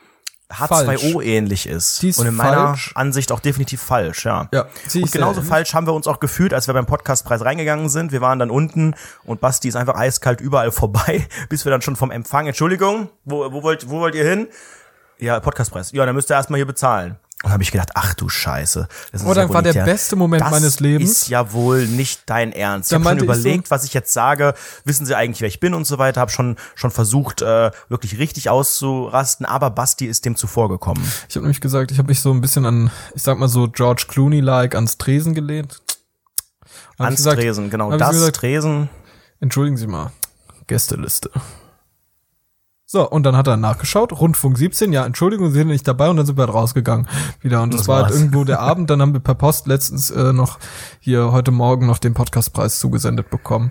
H2O ähnlich ist. Die ist und in meiner falsch. Ansicht auch definitiv falsch, ja. Ja, und genauso falsch haben wir uns auch gefühlt, als wir beim Podcastpreis reingegangen sind. Wir waren dann unten und Basti ist einfach eiskalt überall vorbei, bis wir dann schon vom Empfang, Entschuldigung, wo, wo, wollt, wo wollt ihr hin? Ja, Podcastpreis. Ja, dann müsst ihr erstmal hier bezahlen. Und habe ich gedacht, ach du Scheiße. Das ist Oh, dann wohl war der beste Moment das meines Lebens. ist ja wohl nicht dein Ernst. Ich habe schon ich so- überlegt, was ich jetzt sage. Wissen Sie eigentlich, wer ich bin und so weiter. Habe schon schon versucht, äh, wirklich richtig auszurasten. Aber Basti ist dem zuvorgekommen. Ich habe nämlich gesagt, ich habe mich so ein bisschen an, ich sag mal so George Clooney-like ans Tresen gelehnt. Ans gesagt, Tresen, genau. Das gesagt, Tresen. Entschuldigen Sie mal, Gästeliste. So, und dann hat er nachgeschaut, Rundfunk 17, ja, Entschuldigung, Sie sind nicht dabei und dann sind wir halt rausgegangen wieder. Und das, Das war halt irgendwo der Abend, dann haben wir per Post letztens äh, noch hier heute Morgen noch den Podcastpreis zugesendet bekommen.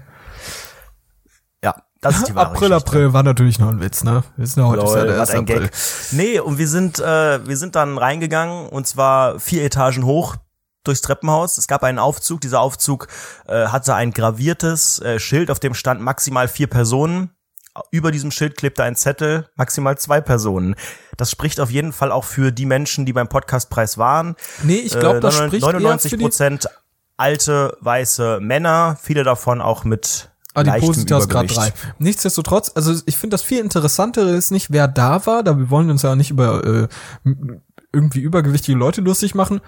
Ja, das ist die wahre April, Geschichte. April war natürlich noch ein Witz, ne? Wir wissen ja, heute ist ja Lol, der was 1. ein April. Gag. Nee, und wir sind, äh, wir sind dann reingegangen und zwar vier Etagen hoch durchs Treppenhaus. Es gab einen Aufzug. Dieser Aufzug äh, hatte ein graviertes äh, Schild, auf dem stand maximal vier Personen. Über diesem Schild klebte ein Zettel, maximal zwei Personen. Das spricht auf jeden Fall auch für die Menschen, die beim Podcastpreis waren. Nee, ich glaube, das Äh, spricht eher 99 für die Prozent alte, weiße Männer, viele davon auch mit leichtem Adipositas Grad Übergewicht. 3. Nichtsdestotrotz, also ich finde das viel interessantere ist nicht, wer da war, da wir wollen uns ja nicht über äh, irgendwie übergewichtige Leute lustig machen.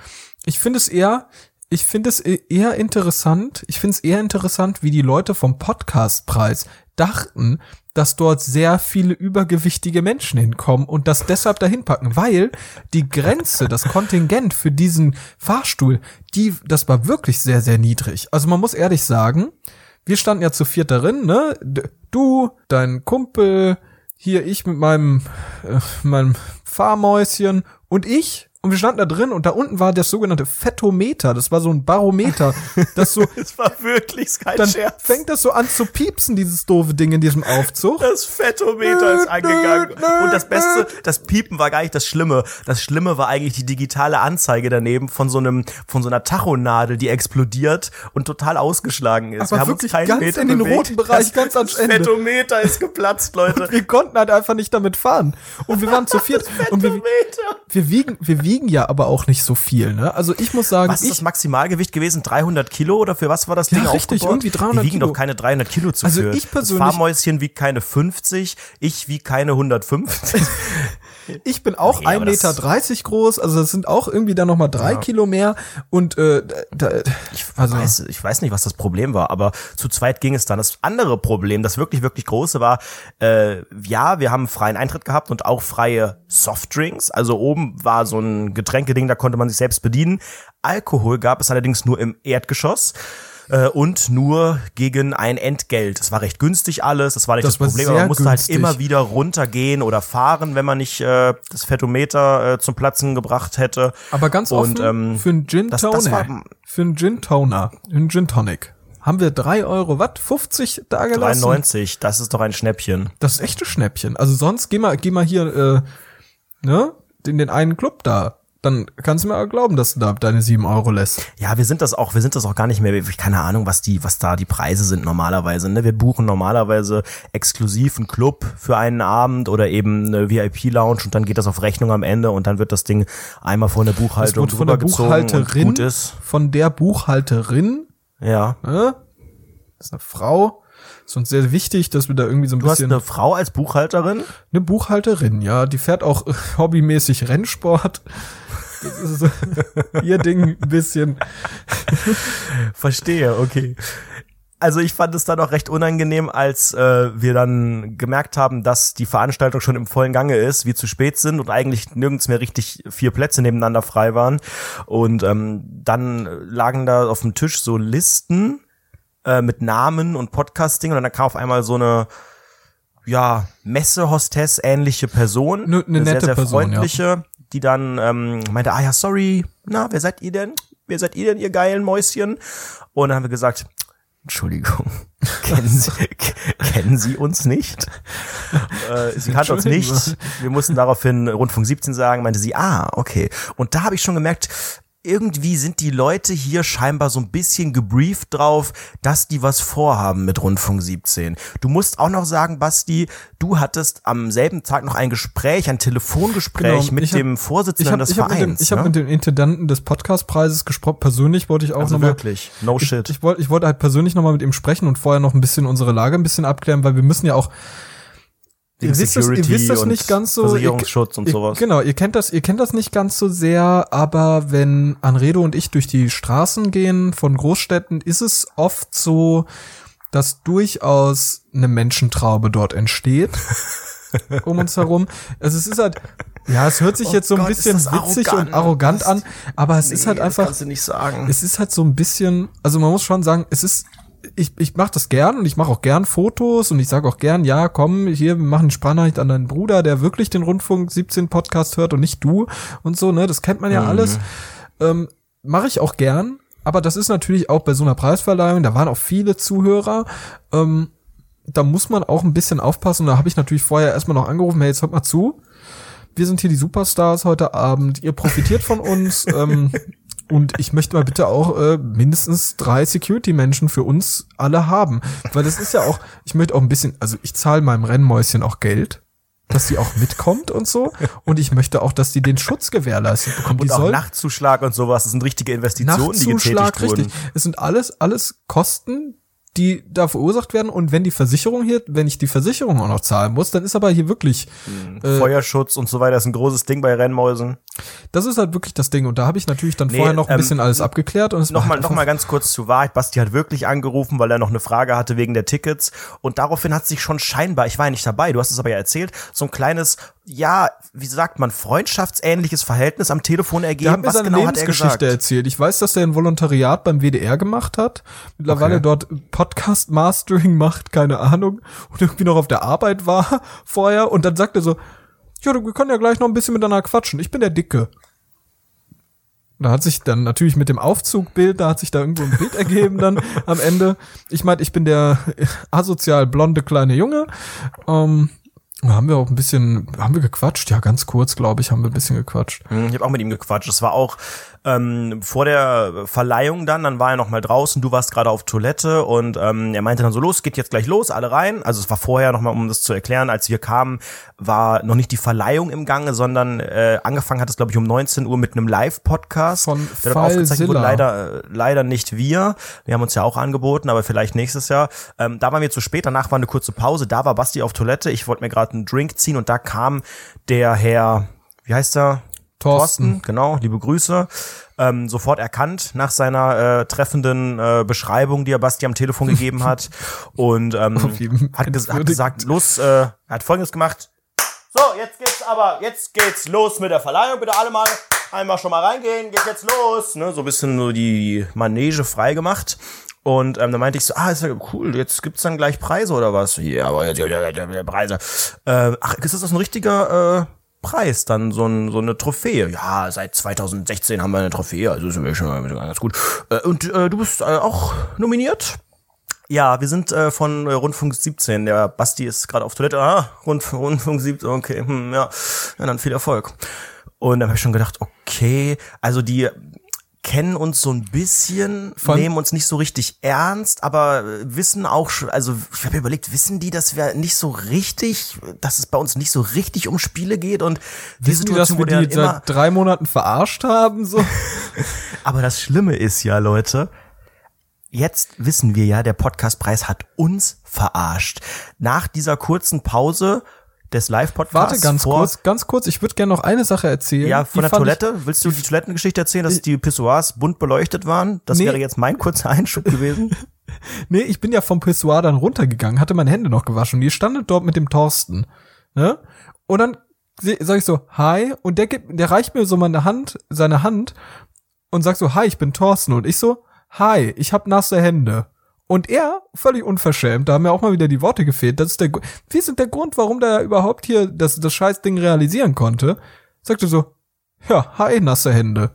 Ich finde es eher, ich finde es e- eher interessant, ich finde es eher interessant, wie die Leute vom Podcastpreis dachten, dass dort sehr viele übergewichtige Menschen hinkommen und das deshalb dahin packen, weil die Grenze, das Kontingent für diesen Fahrstuhl, die, das war wirklich sehr, sehr niedrig. Also man muss ehrlich sagen, wir standen ja zu viert darin, ne? Du, dein Kumpel, hier ich mit meinem, äh, meinem Fahrmäuschen und ich. Und wir standen da drin und da unten war das sogenannte Fettometer. Das war so ein Barometer. Das so, Das war wirklich kein dann Scherz. fängt das so an zu piepsen, dieses doofe Ding in diesem Aufzug. Das Fettometer ist angegangen. Und das Beste, das Piepen war gar nicht das Schlimme. Das Schlimme war eigentlich die digitale Anzeige daneben von so einem, von so einer Tachonadel, die explodiert und total ausgeschlagen ist. Aber wirklich ganz in den roten Bereich, ganz ans das Ende. Fettometer ist geplatzt, Leute. Wir konnten halt einfach nicht damit fahren. Und wir waren zu viert. Und wir, wir wiegen, wir wiegen ja aber auch nicht so viel, ne? Also ich muss sagen, Was ist ich, das Maximalgewicht gewesen? 300 Kilo oder für was war das Ja, Ding richtig, aufgebaut? irgendwie 300 Die wiegen Kilo. doch keine 300 Kilo zu Also viel. ich persönlich- Das Fahrmäuschen wiegt keine 50, ich wiege keine 150. Ich bin auch Nee, aber 1,30 Meter das- groß, also das sind auch irgendwie dann nochmal drei Kilo mehr und äh, da, Ich also weiß, ich weiß nicht, was das Problem war, aber zu zweit ging es dann. Das andere Problem, das wirklich, wirklich große war, äh, ja, wir haben freien Eintritt gehabt und auch freie Softdrinks. Also oben war so ein Getränkeding, da konnte man sich selbst bedienen. Alkohol gab es allerdings nur im Erdgeschoss. Äh, Und nur gegen ein Entgelt. Das war recht günstig alles, das war nicht Das das, war Problem, aber man musste günstig. halt immer wieder runtergehen oder fahren, wenn man nicht äh, das Fettometer äh, zum Platzen gebracht hätte. aber ganz offen Und, ähm, für einen Gin das- Toner, das war- für einen Gin Toner, einen Gin Tonic, haben wir drei Euro, was, 50 da gelassen? 93, das ist doch ein Schnäppchen. Das ist echte Schnäppchen. Also sonst geh mal, geh mal hier, äh, ne, in den einen Club da. Dann kannst du mir auch glauben, dass du da deine sieben Euro lässt. Ja, wir sind das auch, wir sind das auch gar nicht mehr, ich keine Ahnung, was die, was da die Preise sind normalerweise. Ne? Wir buchen normalerweise exklusiv einen Club für einen Abend oder eben eine VIP-Lounge und dann geht das auf Rechnung am Ende und dann wird das Ding einmal von der Buchhaltung von der Buchhalterin, gut ist. von der Buchhalterin, Ja. ne? Das ist eine Frau. Ist uns sehr wichtig, dass wir da irgendwie so ein Du hast bisschen eine Frau als Buchhalterin? Eine Buchhalterin, ja, die fährt auch hobbymäßig Rennsport. Das ist so ihr Ding ein bisschen. Verstehe, okay. Also ich fand es dann auch recht unangenehm, als äh, wir dann gemerkt haben, dass die Veranstaltung schon im vollen Gange ist, wir zu spät sind und eigentlich nirgends mehr richtig vier Plätze nebeneinander frei waren. Und ähm, dann lagen da auf dem Tisch so Listen äh, mit Namen und Podcasting und dann kam auf einmal so eine ja, Messe-Hostess ähnliche Person, Ne- ne nette sehr, sehr Person, ja. Die dann ähm, meinte, ah ja, sorry, na, wer seid ihr denn? Wer seid ihr denn, ihr geilen Mäuschen? Und dann haben wir gesagt, Entschuldigung, kennen Sie, kennen Sie uns nicht? äh, sie kannte uns nicht. Wir mussten daraufhin Rundfunk 17 sagen, meinte sie, ah, okay. Und da habe ich schon gemerkt, irgendwie sind die Leute hier scheinbar so ein bisschen gebrieft drauf, dass die was vorhaben mit Rundfunk 17. Du musst auch noch sagen, Basti, du hattest am selben Tag noch ein Gespräch, ein Telefongespräch Genau, mit hab- dem Vorsitzenden habe des ich hab mit, dem- Vereins. ich hab ne? mit dem Intendanten des Podcastpreises gesprochen. Persönlich wollte ich auch also nochmal. wirklich, no Ich, shit. ich, wollte, ich wollte halt persönlich nochmal mit ihm sprechen und vorher noch ein bisschen unsere Lage ein bisschen abklären, weil wir müssen ja auch. Ihr wisst, das, ihr wisst das und nicht ganz so. Ihr, Versicherungsschutz und ihr, sowas. Genau, ihr kennt das, ihr kennt das nicht ganz so sehr, aber wenn Anredo und ich durch die Straßen gehen von Großstädten, ist es oft so, dass durchaus eine Menschentraube dort entsteht um uns herum. Also es ist halt, ja, es hört sich Oh jetzt so ein Gott, bisschen witzig arrogant, und arrogant an, aber es ist halt Nee, einfach, kannst du nicht sagen. es ist halt so ein bisschen, also man muss schon sagen, es ist ich, ich mache das gern und ich mache auch gern Fotos und ich sage auch gern, ja, komm, hier, wir machen Sprachnachricht an deinen Bruder, der wirklich den Rundfunk 17 Podcast hört und nicht du und so, ne? Das kennt man ja Mhm. alles. Ähm, mache ich auch gern, aber das ist natürlich auch bei so einer Preisverleihung, da waren auch viele Zuhörer. Ähm, da muss man auch ein bisschen aufpassen. Da habe ich natürlich vorher erstmal noch angerufen, hey, jetzt hört mal zu. Wir sind hier die Superstars heute Abend. Ihr profitiert von uns. ähm, und ich möchte mal bitte auch äh, mindestens drei Security-Menschen für uns alle haben. Weil das ist ja auch, ich möchte auch ein bisschen, also ich zahle meinem Rennmäuschen auch Geld, dass sie auch mitkommt und so. Und ich möchte auch, dass die den Schutz gewährleistet bekommt. Und die auch soll Nachtzuschlag und sowas. Das sind richtige Investitionen, die Nachtzuschlag, getätigt wurden. richtig. Es sind alles, alles Kosten, die da verursacht werden. Und wenn die Versicherung hier, wenn ich die Versicherung auch noch zahlen muss, dann ist aber hier wirklich, äh, Feuerschutz und so weiter ist ein großes Ding bei Rennmäusen. das ist halt wirklich das Ding. Und da habe ich natürlich dann Nee, vorher noch ein ähm, bisschen alles abgeklärt. Und es Nochmal, halt noch mal einfach- ganz kurz zur Wahrheit. Basti hat wirklich angerufen, weil er noch eine Frage hatte wegen der Tickets. Und daraufhin hat sich schon scheinbar, ich war ja nicht dabei, du hast es aber ja erzählt, so ein kleines, ja, wie sagt man, freundschaftsähnliches Verhältnis am Telefon ergeben. Der hat mir Was seine genau hat er Lebensgeschichte erzählt. Ich weiß, dass er ein Volontariat beim WDR gemacht hat. Mittlerweile Okay. dort Podcast Mastering macht, keine Ahnung. Und irgendwie noch auf der Arbeit war vorher. Und dann sagt er so, ja, du- wir können ja gleich noch ein bisschen miteinander quatschen. Ich bin der Dicke. Da hat sich dann natürlich mit dem Aufzugbild, da hat sich da irgendwo ein Bild ergeben dann am Ende. Ich meinte, ich bin der asozial blonde kleine Junge. Ähm, haben wir auch ein bisschen, haben wir gequatscht? Ja, ganz kurz, glaube ich, haben wir ein bisschen gequatscht. Hm, Ich habe auch mit ihm gequatscht. Das war auch ähm, vor der Verleihung dann, dann war er noch mal draußen, du warst gerade auf Toilette und ähm, er meinte dann so, los, geht jetzt gleich los, alle rein. Also es war vorher noch mal, um das zu erklären, als wir kamen, war noch nicht die Verleihung im Gange, sondern äh, angefangen hat es, glaube ich, um 19 Uhr mit einem Live-Podcast. Von der dort aufgezeichnet wurde. Leider, äh, leider nicht wir. Wir haben uns ja auch angeboten, aber vielleicht nächstes Jahr. Ähm, da waren wir zu spät, danach war eine kurze Pause, da war Basti auf Toilette, ich wollte mir gerade einen Drink ziehen und da kam der Herr, wie heißt er? Thorsten. genau, liebe Grüße. Ähm, sofort erkannt nach seiner äh, treffenden äh, Beschreibung, die er Basti am Telefon gegeben hat. Und ähm, hat, ges hat gesagt, los, äh, er hat folgendes gemacht. So, jetzt geht's aber, jetzt geht's los mit der Verleihung. Bitte alle mal einmal schon mal reingehen, geht jetzt los. Ne, so ein bisschen so die Manege frei gemacht. Und ähm, dann meinte ich so, ah, ist ja cool, jetzt gibt's dann gleich Preise oder was? Ja, aber jetzt ja, ja, ja, Preise. Äh, ach, ist das ein richtiger äh, Preis, dann so, ein, so eine Trophäe? Ja, seit 2016 haben wir eine Trophäe, also ist mir schon ganz gut. Äh, und äh, du bist äh, auch nominiert? Ja, wir sind äh, von äh, Rundfunk 17. Der Basti ist gerade auf Toilette. Ah, Rundf Rundfunk 17, okay, hm, ja. ja, dann viel Erfolg. Und dann habe ich schon gedacht, okay, also die kennen uns so ein bisschen, Von- nehmen uns nicht so richtig ernst, aber äh, wissen auch schon, also ich habe mir überlegt, wissen die, dass wir nicht so richtig, dass es bei uns nicht so richtig um Spiele geht und Wissen die, dass wir die seit drei Monaten verarscht haben? So? aber das Schlimme ist ja, Leute, jetzt wissen wir ja, der Podcastpreis hat uns verarscht. Nach dieser kurzen Pause des Live-Podcasts Warte ganz vor, kurz, ganz kurz. Ich würde gerne noch eine Sache erzählen. Ja, Die von der fand Toilette. Willst du die Toilettengeschichte erzählen, dass die Pissoirs bunt beleuchtet waren? Das Nee. wäre jetzt mein kurzer Einschub gewesen. Ich, nee, ich bin ja vom Pissoir dann runtergegangen, hatte meine Hände noch gewaschen. Und die standet dort mit dem Thorsten. Ne? Und dann sag ich so, hi. Und der gibt, der reicht mir so meine Hand, seine Hand und sagt so, hi, ich bin Thorsten. Und ich so, hi, ich hab nasse Hände. Und er, völlig unverschämt, da haben mir auch mal wieder die Worte gefehlt. Das ist der, wir sind der Grund, warum der überhaupt hier das, das Scheißding realisieren konnte. Sagte so, ja, hi, nasse Hände.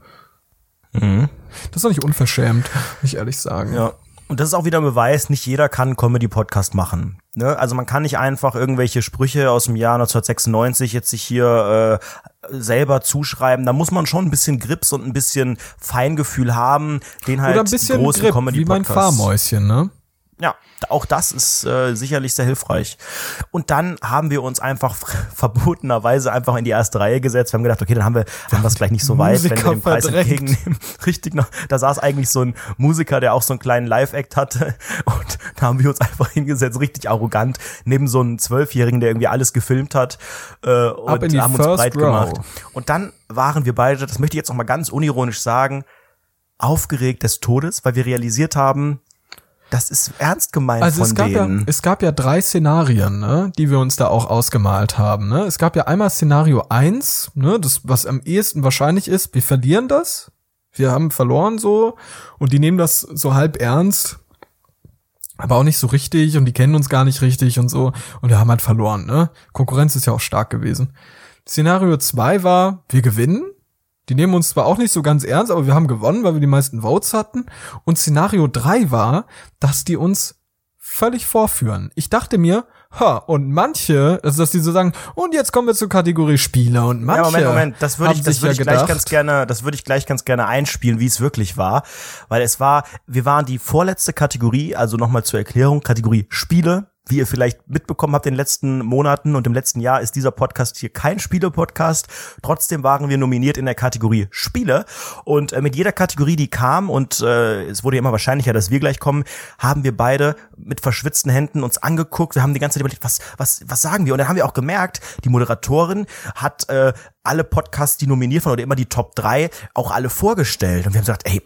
Das ist doch nicht unverschämt, muss ich ehrlich sagen. Ja. Und das ist auch wieder ein Beweis, nicht jeder kann einen Comedy-Podcast machen. Ne? Also man kann nicht einfach irgendwelche Sprüche aus dem Jahr 1996 jetzt sich hier äh, selber zuschreiben. Da muss man schon ein bisschen Grips und ein bisschen Feingefühl haben, den halt Oder ein bisschen die großen Grip, wie Comedy-Podcasts. mein Fahrmäuschen, ne? Ja, auch das ist äh, sicherlich sehr hilfreich. Und dann haben wir uns einfach verbotenerweise einfach in die erste Reihe gesetzt. Wir haben gedacht, okay, dann haben wir, haben wir es gleich nicht so weit, wenn wir Musiker den Preis verdrängt. entgegennehmen. Richtig noch. Da saß eigentlich so ein Musiker, der auch so einen kleinen Live-Act hatte. Und da haben wir uns einfach hingesetzt, richtig arrogant, neben so einem Zwölfjährigen, der irgendwie alles gefilmt hat. Äh, und in die haben uns breit row. gemacht. Und dann waren wir beide, das möchte ich jetzt noch mal ganz unironisch sagen, aufgeregt des Todes, weil wir realisiert haben, das ist ernst gemeint Also von es gab, ja, denen. es gab ja drei Szenarien, ne, die wir uns da auch ausgemalt haben. Ne? Es gab ja einmal Szenario eins, ne, das, was am ehesten wahrscheinlich ist, wir verlieren das, wir haben verloren so und die nehmen das so halb ernst aber auch nicht so richtig und die kennen uns gar nicht richtig und so. Und wir haben halt verloren, ne? Konkurrenz ist ja auch stark gewesen. Szenario 2 war, wir gewinnen. Die nehmen uns zwar auch nicht so ganz ernst, aber wir haben gewonnen, weil wir die meisten Votes hatten. Und Szenario 3 war, dass die uns völlig vorführen. Ich dachte mir, ha, und manche, also dass die so sagen, und jetzt kommen wir zur Kategorie Spiele und manche. Ja, Moment, Moment, das würde ich, das würde ja ich gleich gedacht, ganz gerne, das würde ich gleich ganz gerne einspielen, wie es wirklich war, weil es war, wir waren die vorletzte Kategorie, also nochmal zur Erklärung, Kategorie Spiele. Wie ihr vielleicht mitbekommen habt in den letzten Monaten und im letzten Jahr ist dieser Podcast hier kein Spiele-Podcast. Trotzdem waren wir nominiert in der Kategorie Spiele. Und äh, mit jeder Kategorie, die kam, und äh, es wurde ja immer wahrscheinlicher, dass wir gleich kommen, haben wir beide mit verschwitzten Händen uns angeguckt. Wir haben die ganze Zeit überlegt, was, was, was sagen wir? Und dann haben wir auch gemerkt, die Moderatorin hat äh, alle Podcasts, die nominiert waren, oder immer die Top 3, auch alle vorgestellt. Und wir haben gesagt, ey,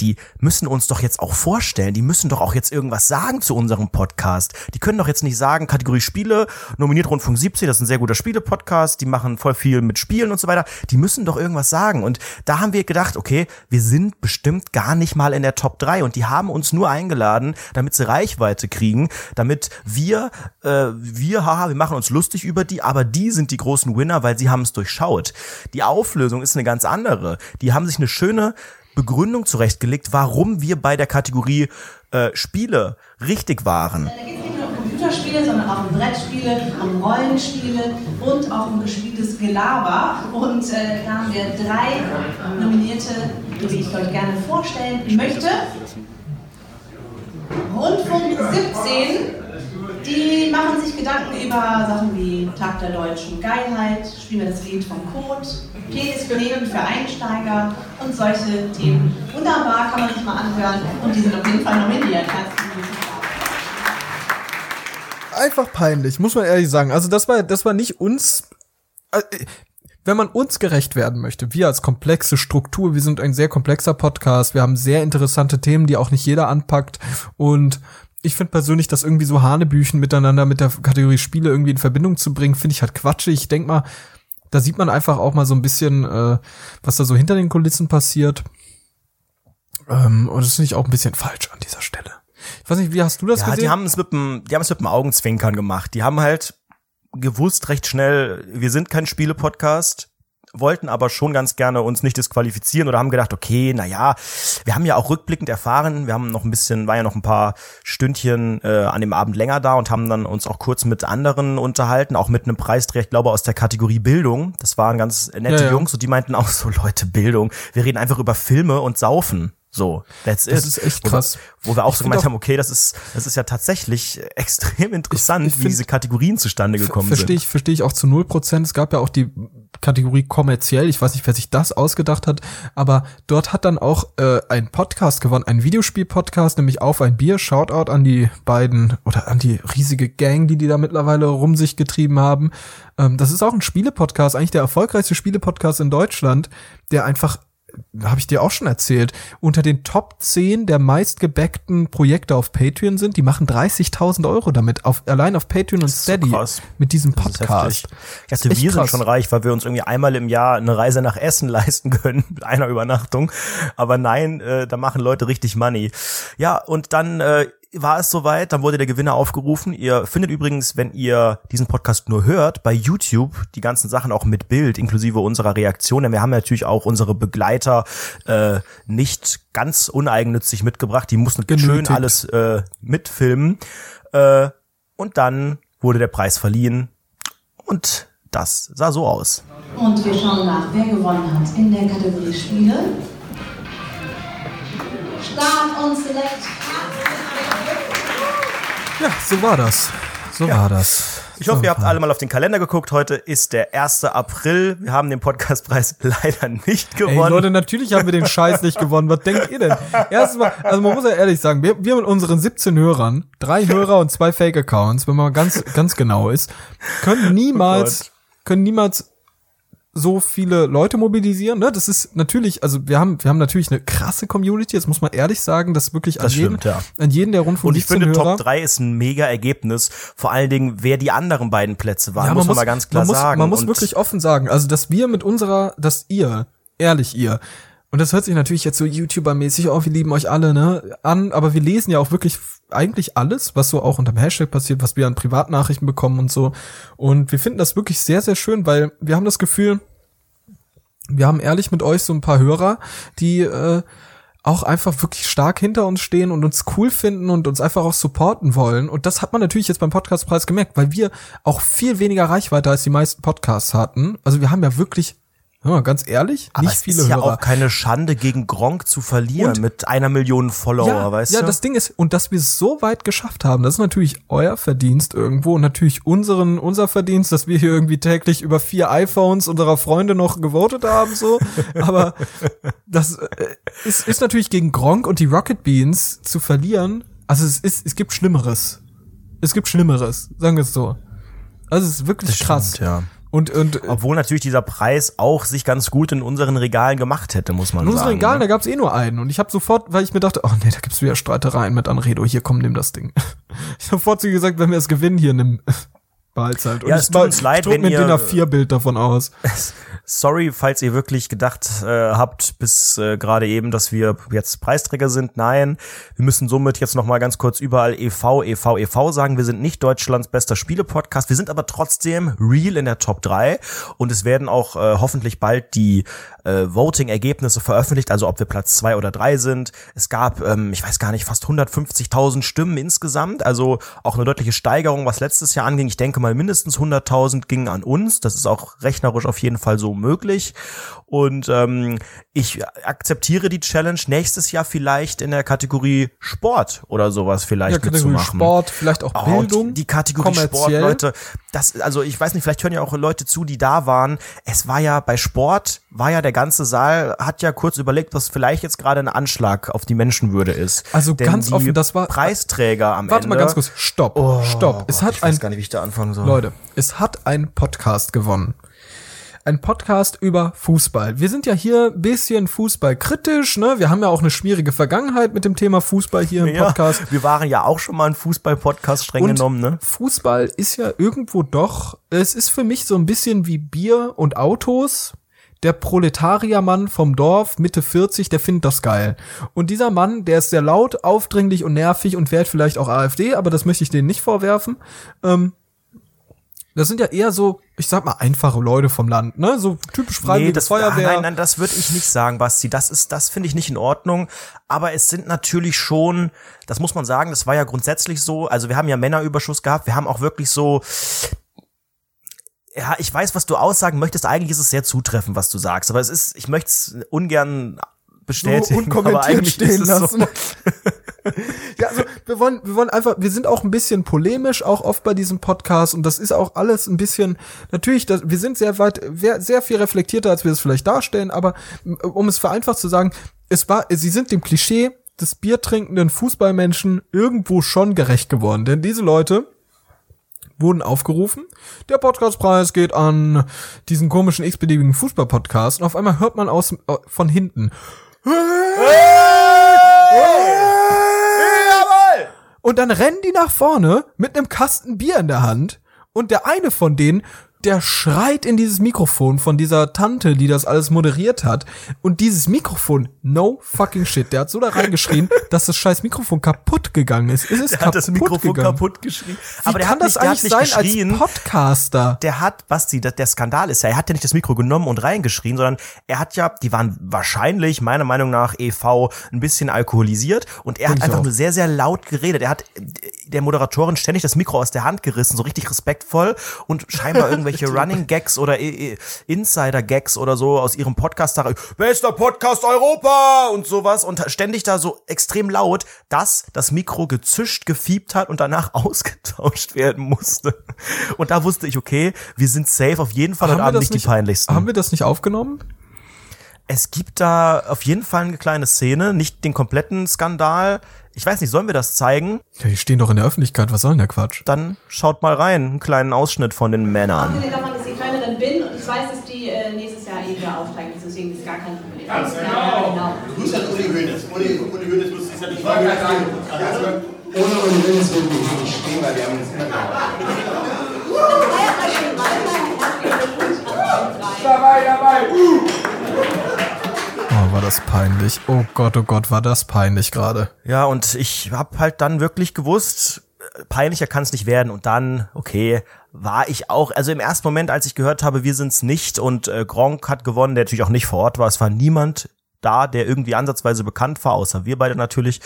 die müssen uns doch jetzt auch vorstellen, die müssen doch auch jetzt irgendwas sagen zu unserem Podcast. Die können doch jetzt nicht sagen, Kategorie Spiele, nominiert Rundfunk 70, das ist ein sehr guter Spiele-Podcast, die machen voll viel mit Spielen und so weiter. Die müssen doch irgendwas sagen. Und da haben wir gedacht, okay, wir sind bestimmt gar nicht mal in der Top 3 und die haben uns nur eingeladen, damit sie Reichweite kriegen, damit wir, äh, wir, haha, wir machen uns lustig über die, aber die sind die großen Winner, weil sie haben es durchschaut. Die Auflösung ist eine ganz andere. Die haben sich eine schöne Begründung zurechtgelegt, warum wir bei der Kategorie äh, Spiele richtig waren. Da geht es nicht nur um Computerspiele, sondern auch um Brettspiele, um Rollenspiele und auch um gespieltes Gelaber. Und äh, da haben wir drei Nominierte, die ich euch gerne vorstellen möchte. Rundfunk 17, die machen sich Gedanken über Sachen wie Tag der deutschen Geilheit, spielen wir das Lied vom Code, Penisbelehren für Einsteiger und solche Themen. Wunderbar, kann man sich mal anhören und die sind auf jeden Fall nominiert. Einfach peinlich, muss man ehrlich sagen. Also das war, das war nicht uns, äh, wenn man uns gerecht werden möchte, wir als komplexe Struktur, wir sind ein sehr komplexer Podcast, wir haben sehr interessante Themen, die auch nicht jeder anpackt und ich finde persönlich, das irgendwie so Hanebüchen miteinander mit der Kategorie Spiele irgendwie in Verbindung zu bringen, finde ich halt quatschig. Ich denk mal, da sieht man einfach auch mal so ein bisschen, äh, was da so hinter den Kulissen passiert. Ähm, und das finde ich auch ein bisschen falsch an dieser Stelle. Ich weiß nicht, wie hast du das Ja, gesehen? die haben es mit dem, die haben es mit dem Augenzwinkern gemacht. Die haben halt gewusst recht schnell, wir sind kein Spiele-Podcast, wollten aber schon ganz gerne uns nicht disqualifizieren oder haben gedacht, okay, na ja, wir haben ja auch rückblickend erfahren, wir haben noch ein bisschen, war ja noch ein paar Stündchen äh, an dem Abend länger da und haben dann uns auch kurz mit anderen unterhalten, auch mit einem Preisträger, ich glaube aus der Kategorie Bildung. Das waren ganz nette Ja, ja. Jungs und die meinten auch so, Leute, Bildung, wir reden einfach über Filme und Saufen. So, that's it. Das ist echt Wo krass. Wo wir auch Ich so gemeint auch- haben, okay, das ist, das ist ja tatsächlich extrem interessant, Ich- ich wie find- diese Kategorien zustande gekommen Verstehe sind. ich, verstehe ich auch zu null Prozent. Es gab ja auch die Kategorie kommerziell. Ich weiß nicht, wer sich das ausgedacht hat, aber dort hat dann auch äh, ein Podcast gewonnen, ein Videospiel-Podcast, nämlich auf ein Bier. Shoutout an die beiden oder an die riesige Gang, die die da mittlerweile rum sich getrieben haben. Ähm, das ist auch ein Spiele-Podcast, eigentlich der erfolgreichste Spiele-Podcast in Deutschland, der einfach habe ich dir auch schon erzählt, unter den Top 10 der meistgebackten Projekte auf Patreon sind. Die machen 30.000 Euro damit, auf, allein auf Patreon und ist so Steady krass. mit diesem Das ist Podcast. heftig. Ich dachte, echt wir sind krass. schon reich, weil wir uns irgendwie einmal im Jahr eine Reise nach Essen leisten können mit einer Übernachtung. Aber nein, äh, da machen Leute richtig Money. Ja, und dann äh, war es soweit, dann wurde der Gewinner aufgerufen. Ihr findet übrigens, wenn ihr diesen Podcast nur hört, bei YouTube die ganzen Sachen auch mit Bild, inklusive unserer Reaktion. Denn wir haben natürlich auch unsere Begleiter äh, nicht ganz uneigennützig mitgebracht. Die mussten schön Genötigt. alles äh, mitfilmen. Äh, und dann wurde der Preis verliehen. Und das sah so aus. Und wir schauen nach, wer gewonnen hat in der Kategorie Spiele. Start und Select. Ja, so war das. So war das. Ich hoffe, ihr habt alle mal auf den Kalender geguckt. Heute ist der 1. April. Wir haben den Podcastpreis leider nicht Ey, gewonnen. Leute, natürlich haben wir den Scheiß nicht gewonnen. Was denkt ihr denn? Erstmal, also man muss ja ehrlich sagen, wir, wir mit unseren 17 Hörern, drei Hörer und zwei Fake-Accounts, wenn man ganz, ganz genau ist, können niemals, können niemals so viele Leute mobilisieren. Ne? Das ist natürlich, also wir haben, wir haben natürlich eine krasse Community, das muss man ehrlich sagen, das wirklich an Das jeden, stimmt, ja. an jeden der Rundfunk und ich 17 finde, Hörer. Top 3 ist ein mega Ergebnis. Vor allen Dingen, wer die anderen beiden Plätze waren, muss man mal ganz klar man muss, sagen. Man muss Und wirklich offen sagen, also dass wir mit unserer, dass ihr, ehrlich ihr, Und das hört sich natürlich jetzt so YouTuber-mäßig, oh, wir lieben euch alle, ne, an, aber wir lesen ja auch wirklich eigentlich alles, was so auch unter dem Hashtag passiert, was wir an Privatnachrichten bekommen und so. Und wir finden das wirklich sehr, sehr schön, weil wir haben das Gefühl, wir haben ehrlich mit euch so ein paar Hörer, die äh, auch einfach wirklich stark hinter uns stehen und uns cool finden und uns einfach auch supporten wollen. Und das hat man natürlich jetzt beim Podcastpreis gemerkt, weil wir auch viel weniger Reichweite als die meisten Podcasts hatten. Also wir haben ja wirklich ja, ganz ehrlich, Aber nicht es viele ist ja Hörer. auch keine Schande, gegen Gronk zu verlieren Und- mit einer Million Follower, ja, weißt ja, du? das Ding ist, und dass wir es so weit geschafft haben, das ist natürlich euer Verdienst irgendwo und natürlich unseren, unser Verdienst, dass wir hier irgendwie täglich über vier iPhones unserer Freunde noch gewotet haben, so. Aber das äh, ist, ist natürlich gegen Gronk und die Rocket Beans zu verlieren. Also es ist, es gibt Schlimmeres. Es gibt Schlimmeres, sagen wir es so. Also es ist wirklich Das krass. stimmt, ja. Und, und Obwohl natürlich dieser Preis auch sich ganz gut in unseren Regalen gemacht hätte, muss man In unseren sagen. Regalen, ne? da gab's eh nur einen. Und ich habe sofort, weil ich mir dachte, oh nee, da gibt's wieder Streitereien mit Anredo. Hier, komm, nimm das Ding. Ich habe sofort zu gesagt, wenn wir es gewinnen, hier, nimm. Behalt's halt. Und Ja, es tut uns leid, wenn mir ein ihr- DIN A4-Bild davon aus. Sorry, falls ihr wirklich gedacht äh, habt bis äh, gerade eben, dass wir jetzt Preisträger sind. Nein, wir müssen somit jetzt noch mal ganz kurz überall EV, EV, EV sagen. Wir sind nicht Deutschlands bester Spiele-Podcast. Wir sind aber trotzdem real in der Top 3 und es werden auch äh, hoffentlich bald die äh, Voting-Ergebnisse veröffentlicht, also ob wir Platz 2 oder 3 sind. Es gab, ähm, ich weiß gar nicht, fast 150.000 Stimmen insgesamt, also auch eine deutliche Steigerung, was letztes Jahr anging. Ich denke mal, mindestens 100.000 gingen an uns. Das ist auch rechnerisch auf jeden Fall so möglich. Und ähm, ich akzeptiere die Challenge nächstes Jahr vielleicht in der Kategorie Sport oder sowas vielleicht Ja, Kategorie. Sport, vielleicht auch Oh, Bildung. die, Kategorie Sport. Leute. Das, also ich weiß nicht, vielleicht hören ja auch Leute zu, die da waren. Es war ja bei Sport, war ja der ganze Saal, hat ja kurz überlegt, was vielleicht jetzt gerade ein Anschlag auf die Menschenwürde ist. Also Denn ganz offen, das war- Preisträger am Warte Ende. mal ganz kurz. Stopp. Oh, Stopp. Es Gott, hat ich weiß ein, gar nicht, wie ich da anfangen soll. Leute, es hat ein Podcast gewonnen. Ein Podcast über Fußball. Wir sind ja hier ein bisschen fußballkritisch, ne? Wir haben ja auch eine schwierige Vergangenheit mit dem Thema Fußball hier im ja, Podcast. wir waren ja auch schon mal ein Fußball-Podcast streng Und genommen, ne? Fußball ist ja irgendwo doch, es ist für mich so ein bisschen wie Bier und Autos. Der Proletariermann vom Dorf, Mitte 40, der findet das geil. Und dieser Mann, der ist sehr laut, aufdringlich und nervig und wählt vielleicht auch AfD, aber das möchte ich denen nicht vorwerfen. Ähm, das sind ja eher so, ich sag mal, einfache Leute vom Land, ne? So typisch Freiwillige das, Feuerwehr. Nein, nein, das würde ich nicht sagen, Basti. Das ist, das finde ich nicht in Ordnung. Aber es sind natürlich schon, das muss man sagen, das war ja grundsätzlich so. Also wir haben ja Männerüberschuss gehabt. Wir haben auch wirklich so, ja, ich weiß, was du aussagen möchtest. Eigentlich ist es sehr zutreffend, was du sagst. Aber es ist, ich möchte es ungern bestätigen. so unkommentiert aber eigentlich stehen lassen. So. Ja, also wir wollen, wir wollen einfach, wir sind auch ein bisschen polemisch, auch oft bei diesem Podcast und das ist auch alles ein bisschen, natürlich, das, wir sind sehr weit, sehr, viel reflektierter, als wir es vielleicht darstellen, aber m- um es vereinfacht zu sagen, es war, sie sind dem Klischee des biertrinkenden Fußballmenschen irgendwo schon gerecht geworden, denn diese Leute wurden aufgerufen. Der Podcastpreis geht an diesen komischen x-beliebigen Fußball-Podcast und auf einmal hört man aus, äh, von hinten, Und dann rennen die nach vorne mit einem Kasten Bier in der Hand und der eine von denen, der schreit in dieses Mikrofon von dieser Tante, die das alles moderiert hat. Und dieses Mikrofon, no fucking shit, der hat so da reingeschrien, dass das scheiß Mikrofon kaputt gegangen ist. Es ist Der kaputt hat das Mikrofon gegangen. kaputt geschrien. Wie aber der kann hat das nicht, hat eigentlich sein geschrien. als Podcaster? der hat, Basti, der, der Skandal ist ja, er hat ja nicht das Mikro genommen und reingeschrien, sondern er hat ja, die waren wahrscheinlich, meiner Meinung nach, EV ein bisschen alkoholisiert und er hat Denk ich einfach auch. nur sehr, sehr laut geredet. Er hat der Moderatorin ständig das Mikro aus der Hand gerissen, so richtig respektvoll und scheinbar irgendwelche Running Gags oder Insider Gags oder so aus ihrem Podcast bester Podcast Europa und sowas und ständig da so extrem laut, dass das Mikro gezischt, gefiebt hat und danach ausgetauscht werden musste. Und da wusste ich, okay, wir sind safe, auf jeden Fall heute wir Abend nicht die peinlichsten. Haben wir das nicht aufgenommen? Es gibt da auf jeden Fall eine kleine Szene, nicht den kompletten Skandal. Ich weiß nicht, sollen wir das zeigen? Ja, die stehen doch in der Öffentlichkeit, was soll denn der Quatsch? Dann schaut mal rein, einen kleinen Ausschnitt von den Männern. Abgesehen davon, dass ich Kölnerin bin und ich weiß, dass die äh, nächstes Jahr eh wieder aufsteigen, deswegen ist gar kein Problem. Ganz Ja, genau. genau. Du grüßt an Uli Hoeneß. Uli, Uli Hoeneß muss sich ja nicht also, ohne Uli Hoeneß würden wir nicht stehen, weil wir haben uns immer gehabt. Feiert mal war das peinlich. Oh Gott, oh Gott, war das peinlich gerade. Ja, und ich habe halt dann wirklich gewusst, äh, peinlicher kann es nicht werden. Und dann, okay, war ich auch, also im ersten Moment, als ich gehört habe, wir sind's nicht und äh, Gronk hat gewonnen, der natürlich auch nicht vor Ort war, es war niemand da, der irgendwie ansatzweise bekannt war, außer wir beide natürlich,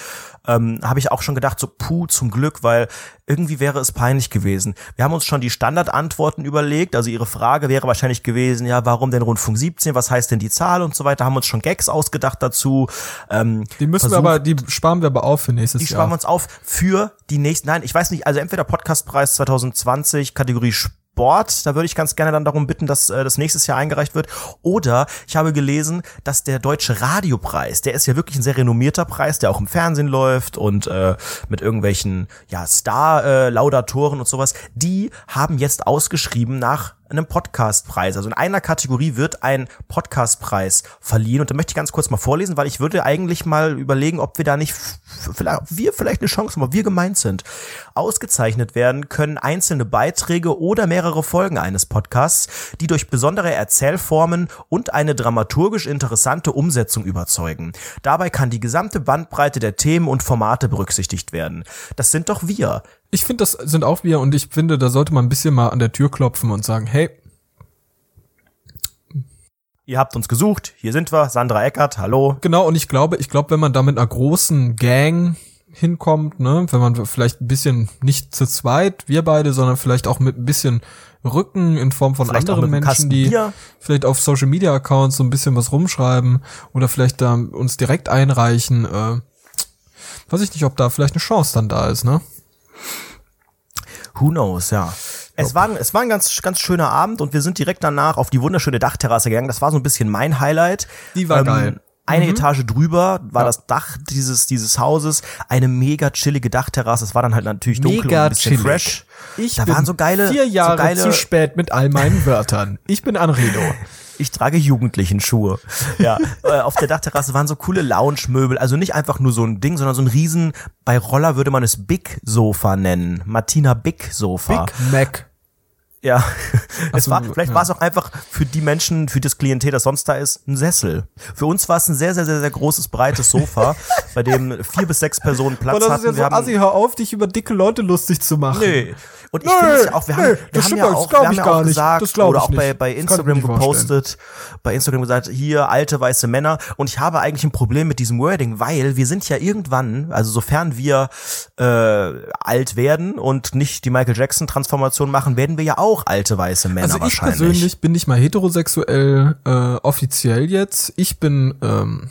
ähm, habe ich auch schon gedacht, so puh, zum Glück, weil irgendwie wäre es peinlich gewesen. Wir haben uns schon die Standardantworten überlegt, also ihre Frage wäre wahrscheinlich gewesen, ja, warum denn Rundfunk 17, was heißt denn die Zahl und so weiter, haben uns schon Gags ausgedacht dazu. Ähm, Die müssen wir versucht- aber, die sparen wir aber auf für nächstes die Jahr. sparen wir uns auf für die nächsten, nein, ich weiß nicht, also entweder Podcastpreis 2020, Kategorie Sport, da würde ich ganz gerne dann darum bitten, dass äh, das nächstes Jahr eingereicht wird. Oder ich habe gelesen, dass der Deutsche Radiopreis, der ist ja wirklich ein sehr renommierter Preis, der auch im Fernsehen läuft und äh, mit irgendwelchen ja, Star-Laudatoren und sowas, die haben jetzt ausgeschrieben nach einem Podcastpreis. Also in einer Kategorie wird ein Podcastpreis verliehen. Und da möchte ich ganz kurz mal vorlesen, weil ich würde eigentlich mal überlegen, ob wir da nicht, vielleicht, wir vielleicht eine Chance haben, ob wir gemeint sind. Ausgezeichnet werden können einzelne Beiträge oder mehrere Folgen eines Podcasts, die durch besondere Erzählformen und eine dramaturgisch interessante Umsetzung überzeugen. Dabei kann die gesamte Bandbreite der Themen und Formate berücksichtigt werden. Das sind doch wir. Ich finde, das sind auch wir und ich finde, da sollte man ein bisschen mal an der Tür klopfen und sagen, hey, Ihr habt uns gesucht, hier sind wir, Sandra Eckert, hallo. genau, und ich glaube, ich glaube, wenn man da mit einer großen Gang hinkommt, ne, wenn man vielleicht ein bisschen nicht zu zweit, wir beide, sondern vielleicht auch mit ein bisschen Rücken in Form von Vielleicht anderen Menschen, die vielleicht auf Social Media Accounts so ein bisschen was rumschreiben oder vielleicht da uns direkt einreichen, äh, weiß ich nicht, ob da vielleicht eine Chance dann da ist, ne? Who knows, ja. Es war, ein- es war ein ganz, ganz schöner Abend und wir sind direkt danach auf die wunderschöne Dachterrasse gegangen. Das war so ein bisschen mein Highlight. Die war geil. Mhm. Eine Etage drüber war das Dach dieses, dieses Hauses. Eine mega chillige Dachterrasse. Es war dann halt natürlich dunkel und Mega ein bisschen chillig. fresh. Ich da bin waren so geile, vier Jahre so geile, zu spät mit all meinen Wörtern. Ich bin Anredo. Ich trage jugendlichen Schuhe. Ja, äh, auf der Dachterrasse waren so coole Lounge-Möbel. Also nicht einfach nur so ein Ding, sondern so ein riesen, bei Roller würde man es Big Sofa nennen. Martina Big Sofa. Big Mac. Ja, es so, war, vielleicht ja. war es auch einfach für die Menschen, für das Klientel, das sonst da ist, ein Sessel. Für uns war es ein sehr, sehr, sehr, sehr großes, breites Sofa, bei dem vier bis sechs Personen Platz Oh, das ist hatten. ja so haben- assi, hör auf, dich über dicke Leute lustig zu machen. Nö. Und ich finde es ja auch, wir haben, nö, wir das haben ja auch, wir haben ich ja gar auch nicht. gesagt, glaub oder auch bei, nicht. bei Instagram nicht vorstellen. gepostet, bei Instagram gesagt, hier alte weiße Männer. Und ich habe eigentlich ein Problem mit diesem Wording, weil wir sind ja irgendwann, also sofern wir äh, alt werden und nicht die Michael Jackson Transformation machen, werden wir ja auch alte weiße Männer Also ich wahrscheinlich. persönlich bin nicht mal heterosexuell äh, offiziell jetzt. Ich bin ähm,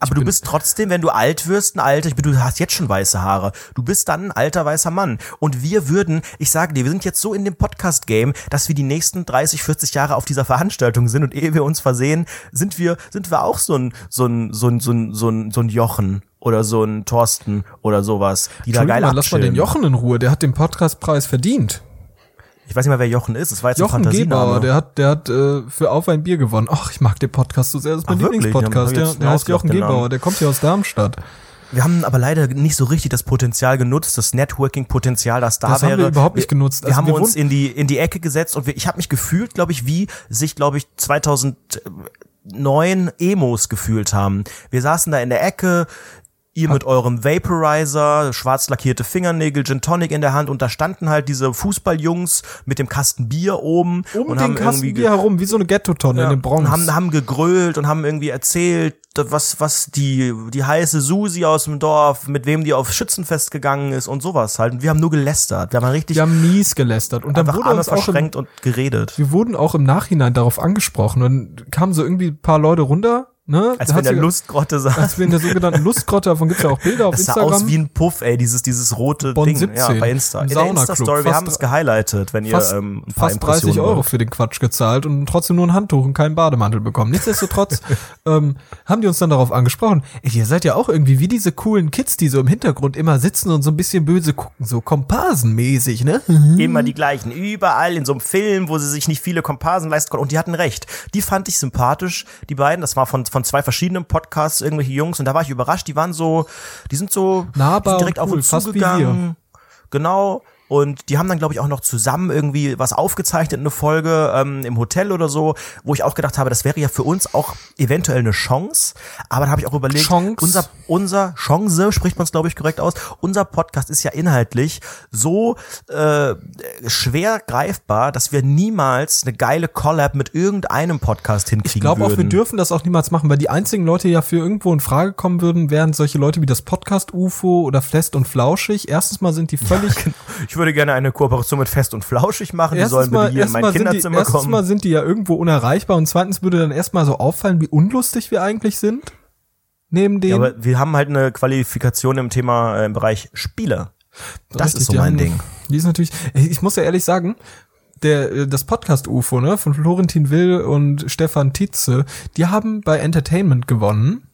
Aber du bist trotzdem, wenn du alt wirst, ein alter, ich bin, du hast jetzt schon weiße Haare. Du bist dann ein alter weißer Mann. Und wir würden, ich sage dir, wir sind jetzt so in dem Podcast-Game, dass wir die nächsten 30, 40 Jahre auf dieser Veranstaltung sind und ehe wir uns versehen, sind wir, sind wir auch so ein, so ein, so ein, so ein, so ein, so ein Jochen oder so ein Thorsten oder sowas, die da geil mal, lass mal den. Jochen in Ruhe, der hat den Podcastpreis verdient. Ich weiß nicht mal, wer Jochen ist. Das war jetzt Jochen ein Fantasiename. Gebauer, der hat, der hat äh, für Auf ein Bier gewonnen. Ach, ich mag den Podcast so sehr, das ist mein? Lieblingspodcast. Der, der heißt Jochen Gebauer, der kommt hier aus Darmstadt. Wir haben aber leider nicht so richtig das Potenzial genutzt, das Networking-Potenzial, das da Das haben wäre. wir überhaupt nicht genutzt. Wir Also haben wir uns in die in die Ecke gesetzt und wir, ich habe mich gefühlt, glaube ich, wie sich, glaube ich, 2009 Emos gefühlt haben. Wir saßen da in der Ecke. Ihr mit eurem Vaporizer, schwarz lackierte Fingernägel, Gin Tonic in der Hand und da standen halt diese Fußballjungs mit dem Kasten Bier oben Um und den haben Kasten irgendwie Bier herum, wie so eine Ghetto-Tonne in den Bronx. und haben, haben gegrölt und haben irgendwie erzählt, was, was die, die heiße Susi aus dem Dorf, mit wem die auf Schützenfest gegangen ist und sowas halt. Und wir haben nur gelästert. Wir haben richtig wir haben mies gelästert. Und dann wurde Arme uns auch im, verschränkt und geredet. wir wurden auch im Nachhinein darauf angesprochen. Und kamen so irgendwie ein paar Leute runter, ne? Als Da wir in hat der Lustgrotte Als saßen. wir in der sogenannten Lustgrotte, davon gibt's ja auch Bilder auf Das sah Instagram. aus wie ein Puff, ey, dieses, dieses rote Bonn Ding. 17, ja, bei Insta. im In der. Insta-Story, wir haben es gehighlightet, wenn ihr fast, ähm, ein paar fast 30 Impressionen Euro wollt. für den Quatsch gezahlt und trotzdem nur ein Handtuch und keinen Bademantel bekommen. Nichtsdestotrotz ähm, haben die uns dann darauf angesprochen, ey, ihr seid ja auch irgendwie wie diese coolen Kids, die so im Hintergrund immer sitzen und so ein bisschen böse gucken, so komparsenmäßig, ne? Immer die gleichen. Überall in so einem Film, wo sie sich nicht viele Komparsen leisten konnten. Und die hatten recht. Die fand ich sympathisch, die beiden. Das war von, von zwei verschiedenen Podcasts, irgendwelche Jungs. Und da war ich überrascht. Die waren so, die sind so Nahbar direkt und auf cool, uns zugegangen. Genau. Und die haben dann, glaube ich, auch noch zusammen irgendwie was aufgezeichnet, eine Folge ähm, im Hotel oder so, wo ich auch gedacht habe, das wäre ja für uns auch eventuell eine Chance. Aber da habe ich auch überlegt, Chance. unser, unser Chance, spricht man es, glaube ich, korrekt aus, unser Podcast ist ja inhaltlich so äh, schwer greifbar, dass wir niemals eine geile Collab mit irgendeinem Podcast hinkriegen Ich glaube auch, wir dürfen das auch niemals machen, weil die einzigen Leute, die ja für irgendwo in Frage kommen würden, wären solche Leute wie das Podcast UFO oder Fest und Flauschig. Erstens mal sind die völlig Ich würde gerne eine Kooperation mit Fest und Flauschig machen. Die Erstens sollen bitte mal, hier in erstens mein mal sind die, Kinderzimmer erstens kommen. mal sind die ja irgendwo unerreichbar und zweitens würde dann erstmal so auffallen, wie unlustig wir eigentlich sind. Neben dem. Ja, aber wir haben halt eine Qualifikation im Thema äh, im Bereich Spiele. Das Richtig, ist so die mein haben- Ding. Die ist natürlich, ich muss ja ehrlich sagen, der, äh, das Podcast UFO, ne, von Florentin Will und Stefan Tietze, die haben bei Entertainment gewonnen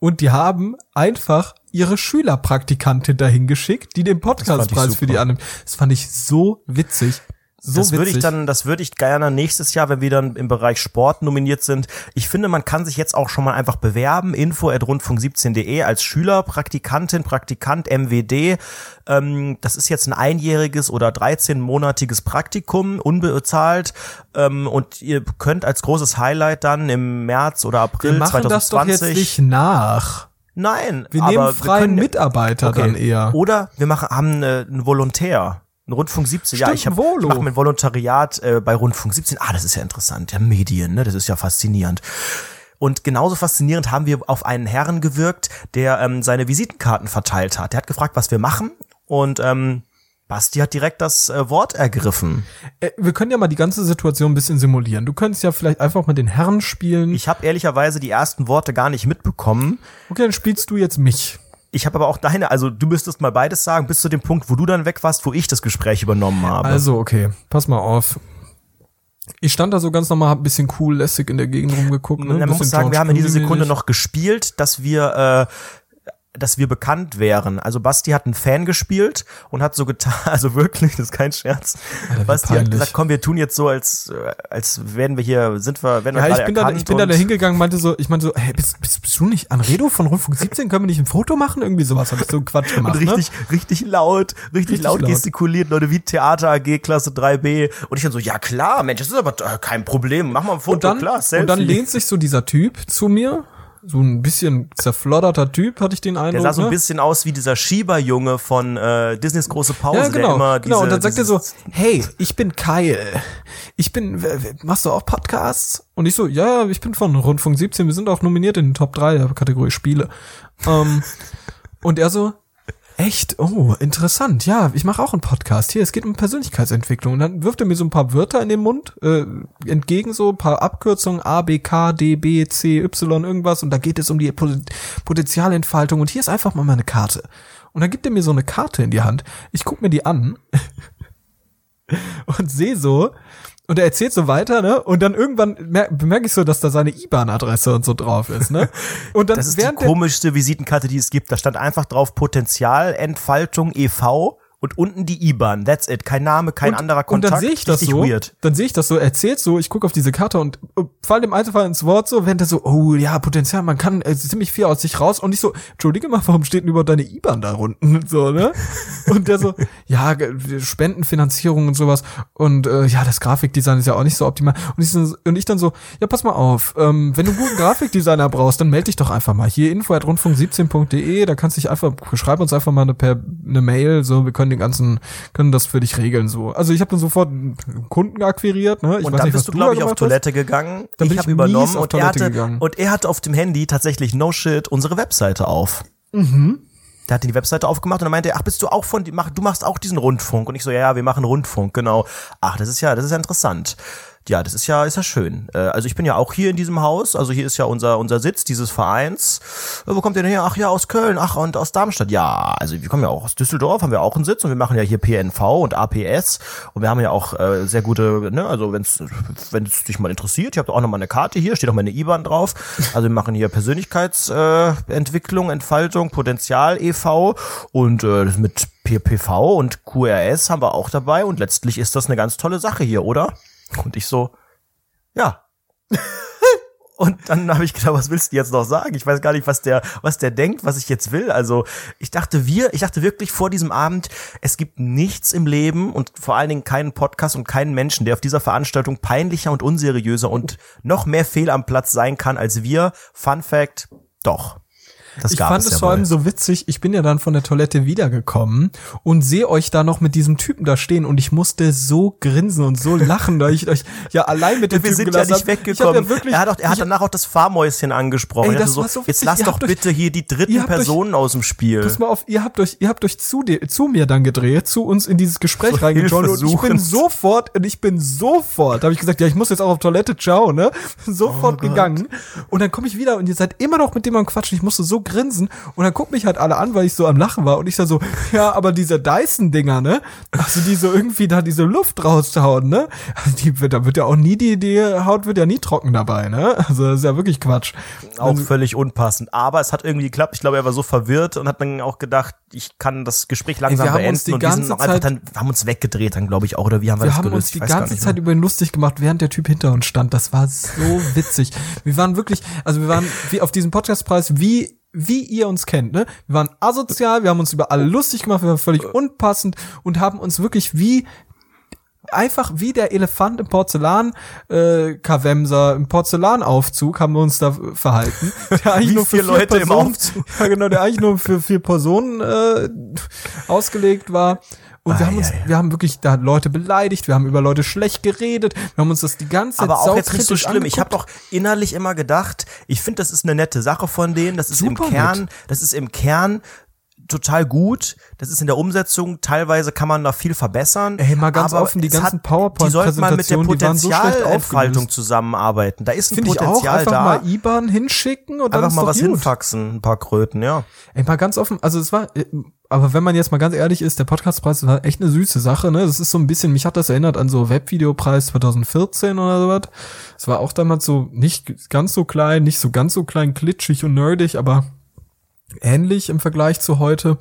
und die haben einfach ihre Schülerpraktikantin dahin geschickt, die den Podcastpreis für die annimmt. Das fand ich so witzig. So das würde ich dann, das würde ich gerne nächstes Jahr, wenn wir dann im Bereich Sport nominiert sind. Ich finde, man kann sich jetzt auch schon mal einfach bewerben. Info at rundfunk17.de als Schüler, Praktikantin, Praktikant, MWD. Ähm, das ist jetzt ein einjähriges oder 13-monatiges Praktikum, unbezahlt. Ähm, und ihr könnt als großes Highlight dann im März oder April wir machen 2020. das doch jetzt nicht nach. Nein, Wir nehmen wir freien können- Mitarbeiter dann eher. Oder wir machen, haben äh, einen Volontär. Ein Rundfunk 17, ja, Stimmt, ich, hab, ich mache mein Volontariat äh, bei Rundfunk 17. Ah, das ist ja interessant. Ja, Medien, ne? Das ist ja faszinierend. Und genauso faszinierend haben wir auf einen Herrn gewirkt, der ähm, seine Visitenkarten verteilt hat. Der hat gefragt, was wir machen. Und ähm, Basti hat direkt das äh, Wort ergriffen. Äh, wir können ja mal die ganze Situation ein bisschen simulieren. Du könntest ja vielleicht einfach mit den Herren spielen. Ich habe ehrlicherweise die ersten Worte gar nicht mitbekommen. okay, dann spielst du jetzt mich. Ich habe aber auch deine, also du müsstest mal beides sagen, bis zu dem Punkt, wo du dann weg warst, wo ich das Gespräch übernommen habe. Also, okay, pass mal auf. Ich stand da so ganz normal, hab ein bisschen cool, lässig in der Gegend rumgeguckt. Ne? Man muss sagen, George wir haben in dieser Sekunde noch gespielt, dass wir, äh, dass wir bekannt wären. Also Basti hat einen Fan gespielt und hat so getan, also wirklich, das ist kein Scherz. Wie Basti hat peinlich. gesagt, komm, wir tun jetzt so, als, äh, als werden wir hier, sind wir, werden wir Ja, ich bin, da, erkannt ich bin da hingegangen, meinte so, ich meinte so, hey, bist, bist, bist du nicht Anredo von Rundfunk 17? Können wir nicht ein Foto machen? Irgendwie sowas, hab ich so einen Quatsch gemacht. und richtig, richtig laut, richtig, Richtig laut, laut. gestikuliert, Leute, wie Theater AG Klasse 3B. Und ich dann so, ja klar, Mensch, das ist aber äh, kein Problem, mach mal ein Foto, Und dann, klar, und dann Selfie. lehnt sich so dieser Typ zu mir, so ein bisschen zerflodderter Typ, hatte ich den Eindruck. Der sah so ein ne? bisschen aus wie dieser Schieberjunge von äh, Disneys große Pause, Ja, der genau, immer genau. diese, Und dann sagt er so, hey, ich bin Kyle. Ich bin, machst du auch Podcasts? Und ich so, ja, ich bin von Rundfunk 17, wir sind auch nominiert in den Top 3 der Kategorie Spiele. Ähm, und er so, echt, oh, interessant, ja, ich mache auch einen Podcast. Hier, es geht um Persönlichkeitsentwicklung. Und dann wirft er mir so ein paar Wörter in den Mund, äh, entgegen so ein paar Abkürzungen, A, B, K, D, B, C, Y, irgendwas. Und da geht es um die Pot- Potenzialentfaltung. Und hier ist einfach mal meine Karte. Und dann gibt er mir so eine Karte in die Hand. Ich guck mir die an und sehe so, und er erzählt so weiter, ne? Und dann irgendwann mer bemerke ich so, dass da seine IBAN-Adresse und so drauf ist, ne? Und dann Das ist die komischste Visitenkarte, die es gibt. Da stand einfach drauf Potenzialentfaltung e.V. und unten die IBAN. That's it. Kein Name, kein anderer und Kontakt. dann sehe ich das so, weird. dann sehe ich das so, er erzählt so, ich gucke auf diese Karte und äh, fall dem Einzelfall ins Wort so, wenn der so, oh ja, Potenzial, man kann äh, ziemlich viel aus sich raus und ich so, entschuldige mal, warum steht denn über deine IBAN da unten und so, ne? Und der so, ja, Spendenfinanzierung und sowas und äh, ja, das Grafikdesign ist ja auch nicht so optimal und ich, so, und ich dann so, ja, pass mal auf, ähm, wenn du einen guten Grafikdesigner brauchst, dann melde dich doch einfach mal hier info at rundfunk17.de, da kannst du dich einfach, schreib uns einfach mal eine, per, eine Mail, so, wir können den ganzen, können das für dich regeln, so. Also ich habe dann sofort einen Kunden akquiriert, ne? Ich Und weiß dann nicht, was bist du, glaube ich, auf hast. Toilette gegangen. Dann bin ich ich habe übernommen und er, Toilette hatte, gegangen. und er hatte auf dem Handy tatsächlich no shit unsere Webseite auf. Mhm. Der hat die Webseite aufgemacht und dann meinte er, ach, bist du auch von, mach, du machst auch diesen Rundfunk. Und ich so, ja, ja, wir machen Rundfunk, genau. Ach, das ist ja, das ist ja interessant. Ja, das ist ja, ist ja schön. Äh, Also ich bin ja auch hier in diesem Haus, also hier ist ja unser, unser Sitz dieses Vereins. Äh, Wo kommt ihr denn her? Ach ja, aus Köln, ach und aus Darmstadt. Ja, also wir kommen ja auch aus Düsseldorf, haben wir auch einen Sitz und wir machen ja hier PNV und APS und wir haben ja auch äh, sehr gute, ne, also wenn's wenn es dich mal interessiert, ich habe auch noch mal eine Karte hier, steht auch meine IBAN drauf. Also wir machen hier Persönlichkeitsentwicklung, äh, Entfaltung, Potenzial e.V. und äh, mit PPV und QRS haben wir auch dabei und letztlich ist das eine ganz tolle Sache hier, oder? Und ich so, ja. Und dann habe ich gedacht, was willst du jetzt noch sagen? Ich weiß gar nicht, was der, was der denkt, was ich jetzt will. Also ich dachte wir, ich dachte wirklich vor diesem Abend, es gibt nichts im Leben und vor allen Dingen keinen Podcast und keinen Menschen, der auf dieser Veranstaltung peinlicher und unseriöser und noch mehr fehl am Platz sein kann als wir. Fun Fact, doch. Das ich fand es ja vor allem so witzig. Ich bin ja dann von der Toilette wiedergekommen und sehe euch da noch mit diesem Typen da stehen und ich musste so grinsen und so lachen, weil ich euch ja allein mit dem wir Typen sind ja nicht hab. weggekommen. Ja wirklich, er hat, auch, er hat ich, danach auch das Fahrmäuschen angesprochen. Ey, das so, war so jetzt witzig. lass Ihr doch euch- bitte hier die dritten habt euch- Personen aus dem Spiel. Pass mal auf, ihr habt euch, ihr habt euch zu dir, zu mir dann gedreht, zu uns in dieses Gespräch So reingejoint und ich bin sofort, und ich bin sofort, habe ich gesagt, ja, ich muss jetzt auch auf Toilette, ciao, ne? Sofort gegangen. Und dann komme ich wieder und ihr seid immer noch mit dem am Quatschen. Ich musste so grinsen und dann gucken mich halt alle an, weil ich so am Lachen war und ich sag so, ja, aber diese Dyson-Dinger, ne? Also die so irgendwie da diese Luft raushauen, ne? Also die, wird- da wird ja auch nie, die, die Haut wird ja nie trocken dabei, ne? Also das ist ja wirklich Quatsch. auch völlig unpassend. Aber es hat irgendwie geklappt. Ich glaube, er war so verwirrt und hat dann auch gedacht, ich kann das Gespräch langsam wir haben uns beenden. die und wir sind ganze noch einfach Zeit- dann, haben uns weggedreht dann, glaube ich, auch. Oder wie haben wir, Wir das haben gelöst? uns die Ich weiß gar ganze Zeit mehr. über ihn lustig gemacht, während der Typ hinter uns stand. Das war so witzig. Wir waren wirklich, also wir waren wie auf diesem Podcastpreis, wie wie ihr uns kennt, ne? Wir waren asozial, wir haben uns über alle lustig gemacht, wir waren völlig unpassend und haben uns wirklich wie einfach wie der Elefant im Porzellan äh, Kavemser im Porzellanaufzug haben wir uns da verhalten. Der eigentlich nur für vier vier Leute im Personen, Aufzug. Ja, genau, der eigentlich nur für vier Personen äh, ausgelegt war. Und wir Ah, haben uns, ja, ja. wir haben wirklich da Leute beleidigt, wir haben über Leute schlecht geredet, wir haben uns das die ganze Zeit aber auch jetzt nicht so schlimm. Ich habe angeguckt. doch innerlich immer gedacht, ich finde, das ist eine nette Sache von denen. Das ist Super im Kern, nett. das ist im Kern total gut. Das ist in der Umsetzung. Teilweise kann man da viel verbessern. Ey, mal ganz aber offen, die ganzen hat- Die sollten mal mit der so Potenzialentfaltung aufgelöst. zusammenarbeiten. Da ist ein Finde ich auch, Potenzial einfach da. mal IBAN hinschicken und dann Einfach mal was gut. hinfaxen, ein paar Kröten, ja. Ey, mal ganz offen, also es war, äh, aber wenn man jetzt mal ganz ehrlich ist, der Podcastpreis war echt eine süße Sache, ne? Das ist so ein bisschen, mich hat das erinnert an so Webvideopreis 2014 oder sowas. Es war auch damals so nicht ganz so klein, nicht so ganz so klein, glitschig und nerdig, aber ähnlich im Vergleich zu heute.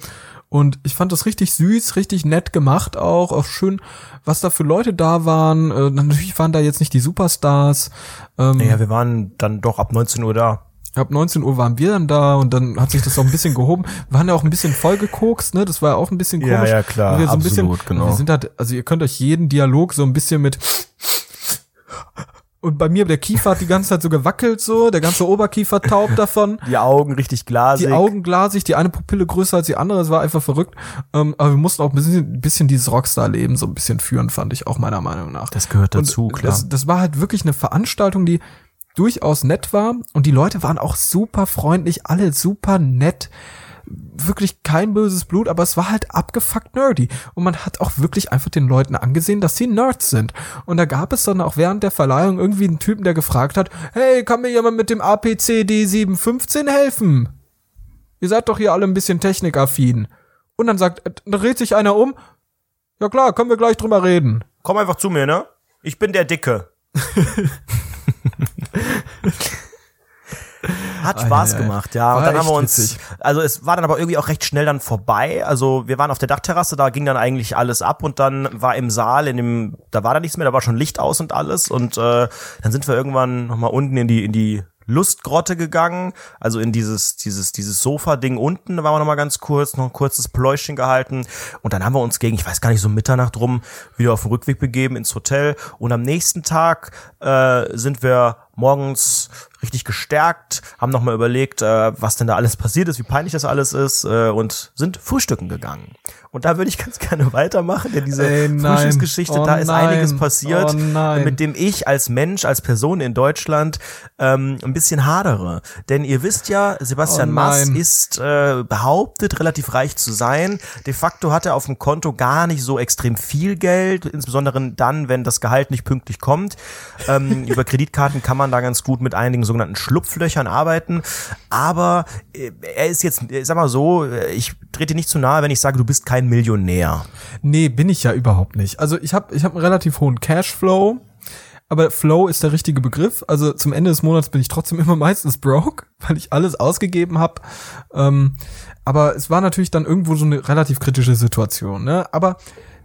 Und ich fand das richtig süß, richtig nett gemacht auch, auch schön, was da für Leute da waren. Äh, natürlich waren da jetzt nicht die Superstars. Ähm, Naja, wir waren dann doch ab 19 Uhr da. Ab 19 Uhr waren wir dann da und dann hat sich das auch ein bisschen gehoben. Wir waren ja auch ein bisschen vollgekokst, ne? Das war ja auch ein bisschen Ja, komisch. ja, klar, Und wir so absolut, bisschen, genau. Wir sind halt, also ihr könnt euch jeden Dialog so ein bisschen mit und bei mir, der Kiefer hat die ganze Zeit so gewackelt, so, der ganze Oberkiefer taub davon. Die Augen richtig glasig. Die Augen glasig, die eine Pupille größer als die andere, das war einfach verrückt. Ähm, aber wir mussten auch ein bisschen, ein bisschen dieses Rockstar-Leben so ein bisschen führen, fand ich auch meiner Meinung nach. Das gehört Und dazu, klar. Das, das war halt wirklich eine Veranstaltung, die durchaus nett war und die Leute waren auch super freundlich, alle super nett. Wirklich kein böses Blut, aber es war halt abgefuckt nerdy. Und man hat auch wirklich einfach den Leuten angesehen, dass sie Nerds sind. Und da gab es dann auch während der Verleihung irgendwie einen Typen, der gefragt hat, hey, kann mir jemand mit dem APC D715 helfen? Ihr seid doch hier alle ein bisschen technikaffin. Und dann sagt, äh, dann dreht sich einer um, ja klar, können wir gleich drüber reden. Komm einfach zu mir, ne? Ich bin der Dicke. Hat Spaß gemacht, ja. Und dann haben wir uns, witzig. also es war dann aber irgendwie auch recht schnell dann vorbei. Also wir waren auf der Dachterrasse, da ging dann eigentlich alles ab und dann war im Saal, in dem, da war da nichts mehr, da war schon Licht aus und alles. Und äh, dann sind wir irgendwann nochmal unten in die, in die Lustgrotte gegangen, also in dieses, dieses, dieses Sofa-Ding unten, da waren wir nochmal ganz kurz, noch ein kurzes Pläuschen gehalten und dann haben wir uns gegen, ich weiß gar nicht, so Mitternacht rum wieder auf den Rückweg begeben ins Hotel und am nächsten Tag äh, sind wir morgens richtig gestärkt, haben nochmal überlegt, äh, was denn da alles passiert ist, wie peinlich das alles ist äh, und sind frühstücken gegangen. Und da würde ich ganz gerne weitermachen, denn diese Ey. Frühstücksgeschichte, Oh da ist nein. einiges passiert, Oh mit dem ich als Mensch, als Person in Deutschland ähm, ein bisschen hadere. Denn ihr wisst ja, Sebastian Oh Maas ist äh, behauptet, relativ reich zu sein. De facto hat er auf dem Konto gar nicht so extrem viel Geld, insbesondere dann, wenn das Gehalt nicht pünktlich kommt. Ähm, über Kreditkarten kann man da ganz gut mit einigen sogenannten Schlupflöchern arbeiten. Aber äh, er ist jetzt, sag mal so, ich trete nicht zu nahe, wenn ich sage, du bist kein Millionär. Nee, bin ich ja überhaupt nicht. Also ich habe ich hab einen relativ hohen Cashflow, aber Flow ist der richtige Begriff. Also zum Ende des Monats bin ich trotzdem immer meistens broke, weil ich alles ausgegeben habe. Ähm, aber es war natürlich dann irgendwo so eine relativ kritische Situation. Ne? Aber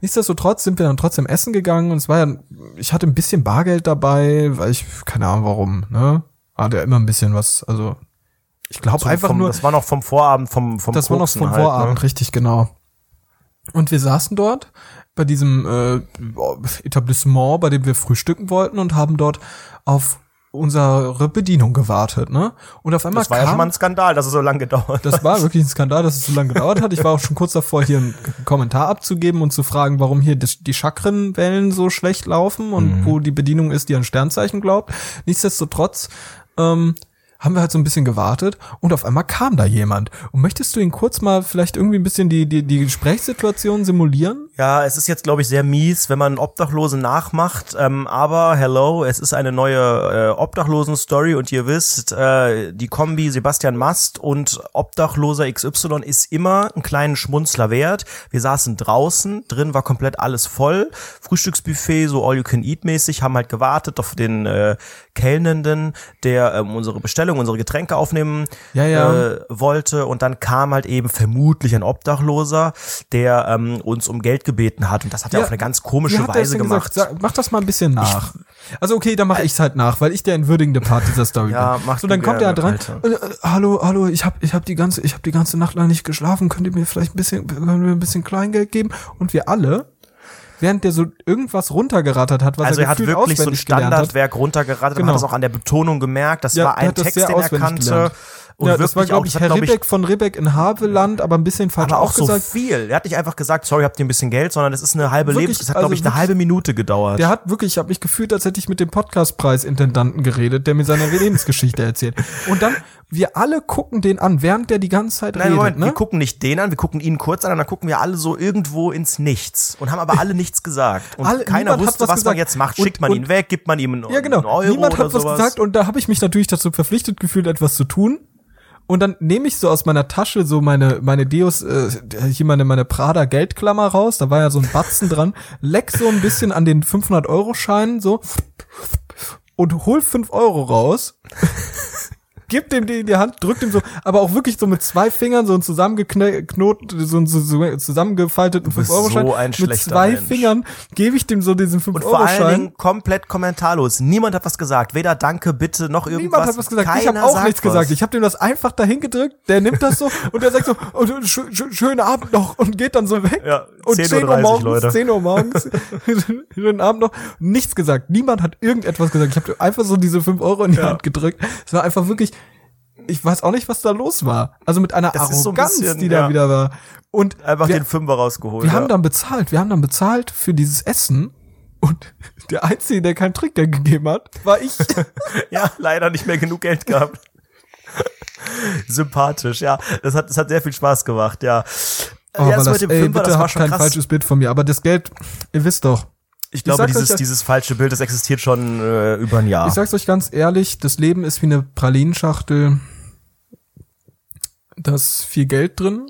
nichtsdestotrotz sind wir dann trotzdem essen gegangen und es war ja, ich hatte ein bisschen Bargeld dabei, weil ich, keine Ahnung warum, ne? Ah, der immer ein bisschen was, also ich glaube einfach vom, nur, Das war noch vom Vorabend, vom, vom das war noch Koksen vom halt, Vorabend, Ne? richtig, genau. Und wir saßen dort bei diesem äh, Etablissement, bei dem wir frühstücken wollten und haben dort auf unsere Bedienung gewartet, ne? Und auf einmal Das war kam, ja schon mal ein Skandal, dass es so lange gedauert das war wirklich ein Skandal, dass es so lange gedauert hat. Ich war auch schon kurz davor, hier einen Kommentar abzugeben und zu fragen, warum hier die die Chakrenwellen so schlecht laufen und Mhm. wo die Bedienung ist, die an Sternzeichen glaubt. Nichtsdestotrotz ähm, haben wir halt so ein bisschen gewartet und auf einmal kam da jemand. Und möchtest du ihn kurz mal vielleicht irgendwie ein bisschen die, die, die Gesprächssituation simulieren? Ja, es ist jetzt, glaube ich, sehr mies, wenn man Obdachlose nachmacht. Ähm, aber hello, es ist eine neue äh, Obdachlosen-Story und ihr wisst, äh, die Kombi Sebastian Mast und Obdachloser XY ist immer einen kleinen Schmunzler wert. Wir saßen draußen, drin war komplett alles voll. Frühstücksbuffet, so All-You-Can-Eat-mäßig, haben halt gewartet auf den äh, Kellnenden, der ähm, unsere Bestellung, unsere Getränke aufnehmen Ja, ja. Äh, wollte. Und dann kam halt eben vermutlich ein Obdachloser, der ähm, uns um Geld gebeten hat. Und das hat er Ja, auf eine ganz komische hat er Weise gemacht. gesagt? Sag, mach das mal ein bisschen nach. also okay, dann mache ich's halt nach, weil ich der entwürdigende Part dieser Story Ja, bin. mach so, dann kommt er halt rein. Äh, hallo, hallo, ich habe ich hab die ganze ich habe die ganze Nacht lang nicht geschlafen. Könnt ihr mir vielleicht ein bisschen können wir ein bisschen Kleingeld geben? Und wir alle während der so irgendwas runtergerattert hat, was also er er hat wirklich so ein. Standardwerk runtergeratet. Genau. Man hat das auch an der Betonung gemerkt. Das Ja, war ein Text, den er kannte. gelernt. Und ja, das war, glaube ich, Herr glaub Ribbeck von Ribbeck in Haveland, aber ein bisschen falsch aber auch auch so gesagt. viel. Er hat nicht einfach gesagt, sorry, habt ihr ein bisschen Geld, sondern es ist eine halbe Wirklich, Lebens, das hat, also glaube ich, eine halbe Minute gedauert. Der hat wirklich, ich habe mich gefühlt, als hätte ich mit dem Podcastpreis-Intendanten geredet, der mir seine Lebensgeschichte erzählt. Und dann, wir alle gucken den an, während der die ganze Zeit Nein, redet. Moment, ne? wir gucken nicht den an, wir gucken ihn kurz an und dann gucken wir alle so irgendwo ins Nichts und haben aber alle nichts gesagt. Und Alle- keiner wusste, was was, man jetzt macht. Und- Schickt man und- ihn weg, gibt man ihm einen, Ja, genau. einen Euro Niemand hat was sowas. gesagt und da habe ich mich natürlich dazu verpflichtet gefühlt, etwas zu tun. Und dann nehme ich so aus meiner Tasche so meine, meine Deus, äh, hier meine, meine Prada Geldklammer raus, da war ja so ein Batzen dran, leck so ein bisschen an den 500 Euro Schein so und hol 5 Euro raus. Gib dem die in die Hand, drück dem so, aber auch wirklich so mit zwei Fingern so einen zusammengeknoten, so einen so zusammengefalteten bist 5-Euro-Schein. so ein mit schlechter zwei Mensch. Fingern gebe ich dem so diesen Und vor allen 5-Euro-Schein. Dingen komplett kommentarlos. Niemand hat was gesagt. Weder Danke, bitte, noch irgendwas. Niemand hat was gesagt. ich Keiner habe auch nichts was. gesagt. Ich habe dem das einfach dahin gedrückt. Der nimmt das so und der sagt so, oh, sch sch schönen Abend noch und geht dann so weg. Ja, und 10:30 10 Uhr morgens, Leute. 10 Uhr morgens, schönen Abend noch. Nichts gesagt. Niemand hat irgendetwas gesagt. Ich habe einfach so diese 5 Euro in die Ja. Hand gedrückt. Es war einfach wirklich, ich weiß auch nicht, was da los war. Also mit einer Das ist so ein Arroganz, bisschen, die da ja. wieder war. Und Einfach wir, den Fünfer rausgeholt. wir ja. haben dann bezahlt. Wir haben dann bezahlt für dieses Essen. Und der Einzige, der kein Trickgeld gegeben hat, war ich. ja, leider nicht mehr genug Geld gehabt. Sympathisch, ja. Das hat, das hat sehr viel Spaß gemacht, ja. Oh, ja, aber das das, mit dem ey, Fünfer, bitte das war schon kein krass. falsches Bild von mir. Aber das Geld, ihr wisst doch. Ich glaube, dieses, euch- dieses falsche Bild, das existiert schon äh, über ein Jahr. Ich sag's euch ganz ehrlich, das Leben ist wie eine Pralinschachtel. Da ist viel Geld drin.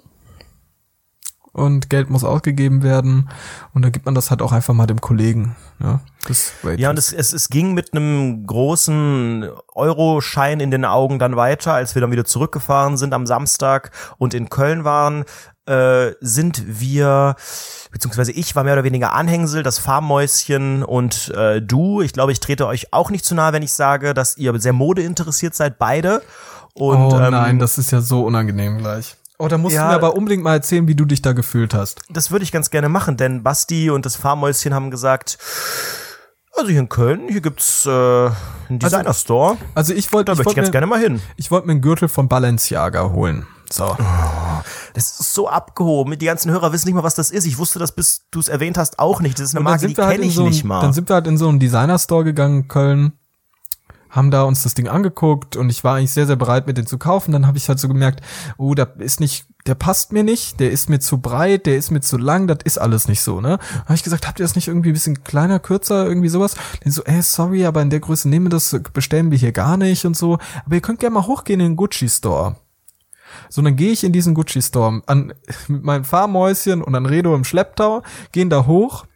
Und Geld muss ausgegeben werden. Und da gibt man das halt auch einfach mal dem Kollegen. Ja, Ja, und es, es, es ging mit einem großen Euroschein in den Augen dann weiter, als wir dann wieder zurückgefahren sind am Samstag und in Köln waren, äh, sind wir, beziehungsweise ich war mehr oder weniger Anhängsel, das Farmmäuschen und äh, du. Ich glaube, ich trete euch auch nicht zu nahe, wenn ich sage, dass ihr sehr modeinteressiert seid, beide. Und, oh ähm, nein, das ist ja so unangenehm gleich. Oh, da musst Ja. du mir aber unbedingt mal erzählen, wie du dich da gefühlt hast. Das würde ich ganz gerne machen, denn Basti und das Farmmäuschen haben gesagt, also hier in Köln, hier gibt's äh, einen Designer-Store. Also ich wollte, Da ich möchte ich wollte ganz mir, gerne mal hin. ich wollte mir einen Gürtel von Balenciaga holen. So. Das ist so abgehoben. Die ganzen Hörer wissen nicht mal, was das ist. Ich wusste das, bis du es erwähnt hast, auch nicht. Das ist eine Marke, die halt kenne ich so ein, nicht mal. Dann sind wir halt in so einen Designer-Store gegangen in Köln, haben da uns das Ding angeguckt und ich war eigentlich sehr, sehr bereit, mit den zu kaufen. Dann habe ich halt so gemerkt, oh, der ist nicht, der passt mir nicht, der ist mir zu breit, der ist mir zu lang, das ist alles nicht so, ne? Habe ich gesagt, habt ihr das nicht irgendwie ein bisschen kleiner, kürzer, irgendwie sowas? Den so, ey, sorry, aber in der Größe nehmen wir das, bestellen wir hier gar nicht und so. Aber ihr könnt gerne mal hochgehen in den Gucci-Store. So, dann gehe ich in diesen Gucci-Store an, mit meinem Fahrmäuschen und an Redo im Schlepptau, gehen da hoch,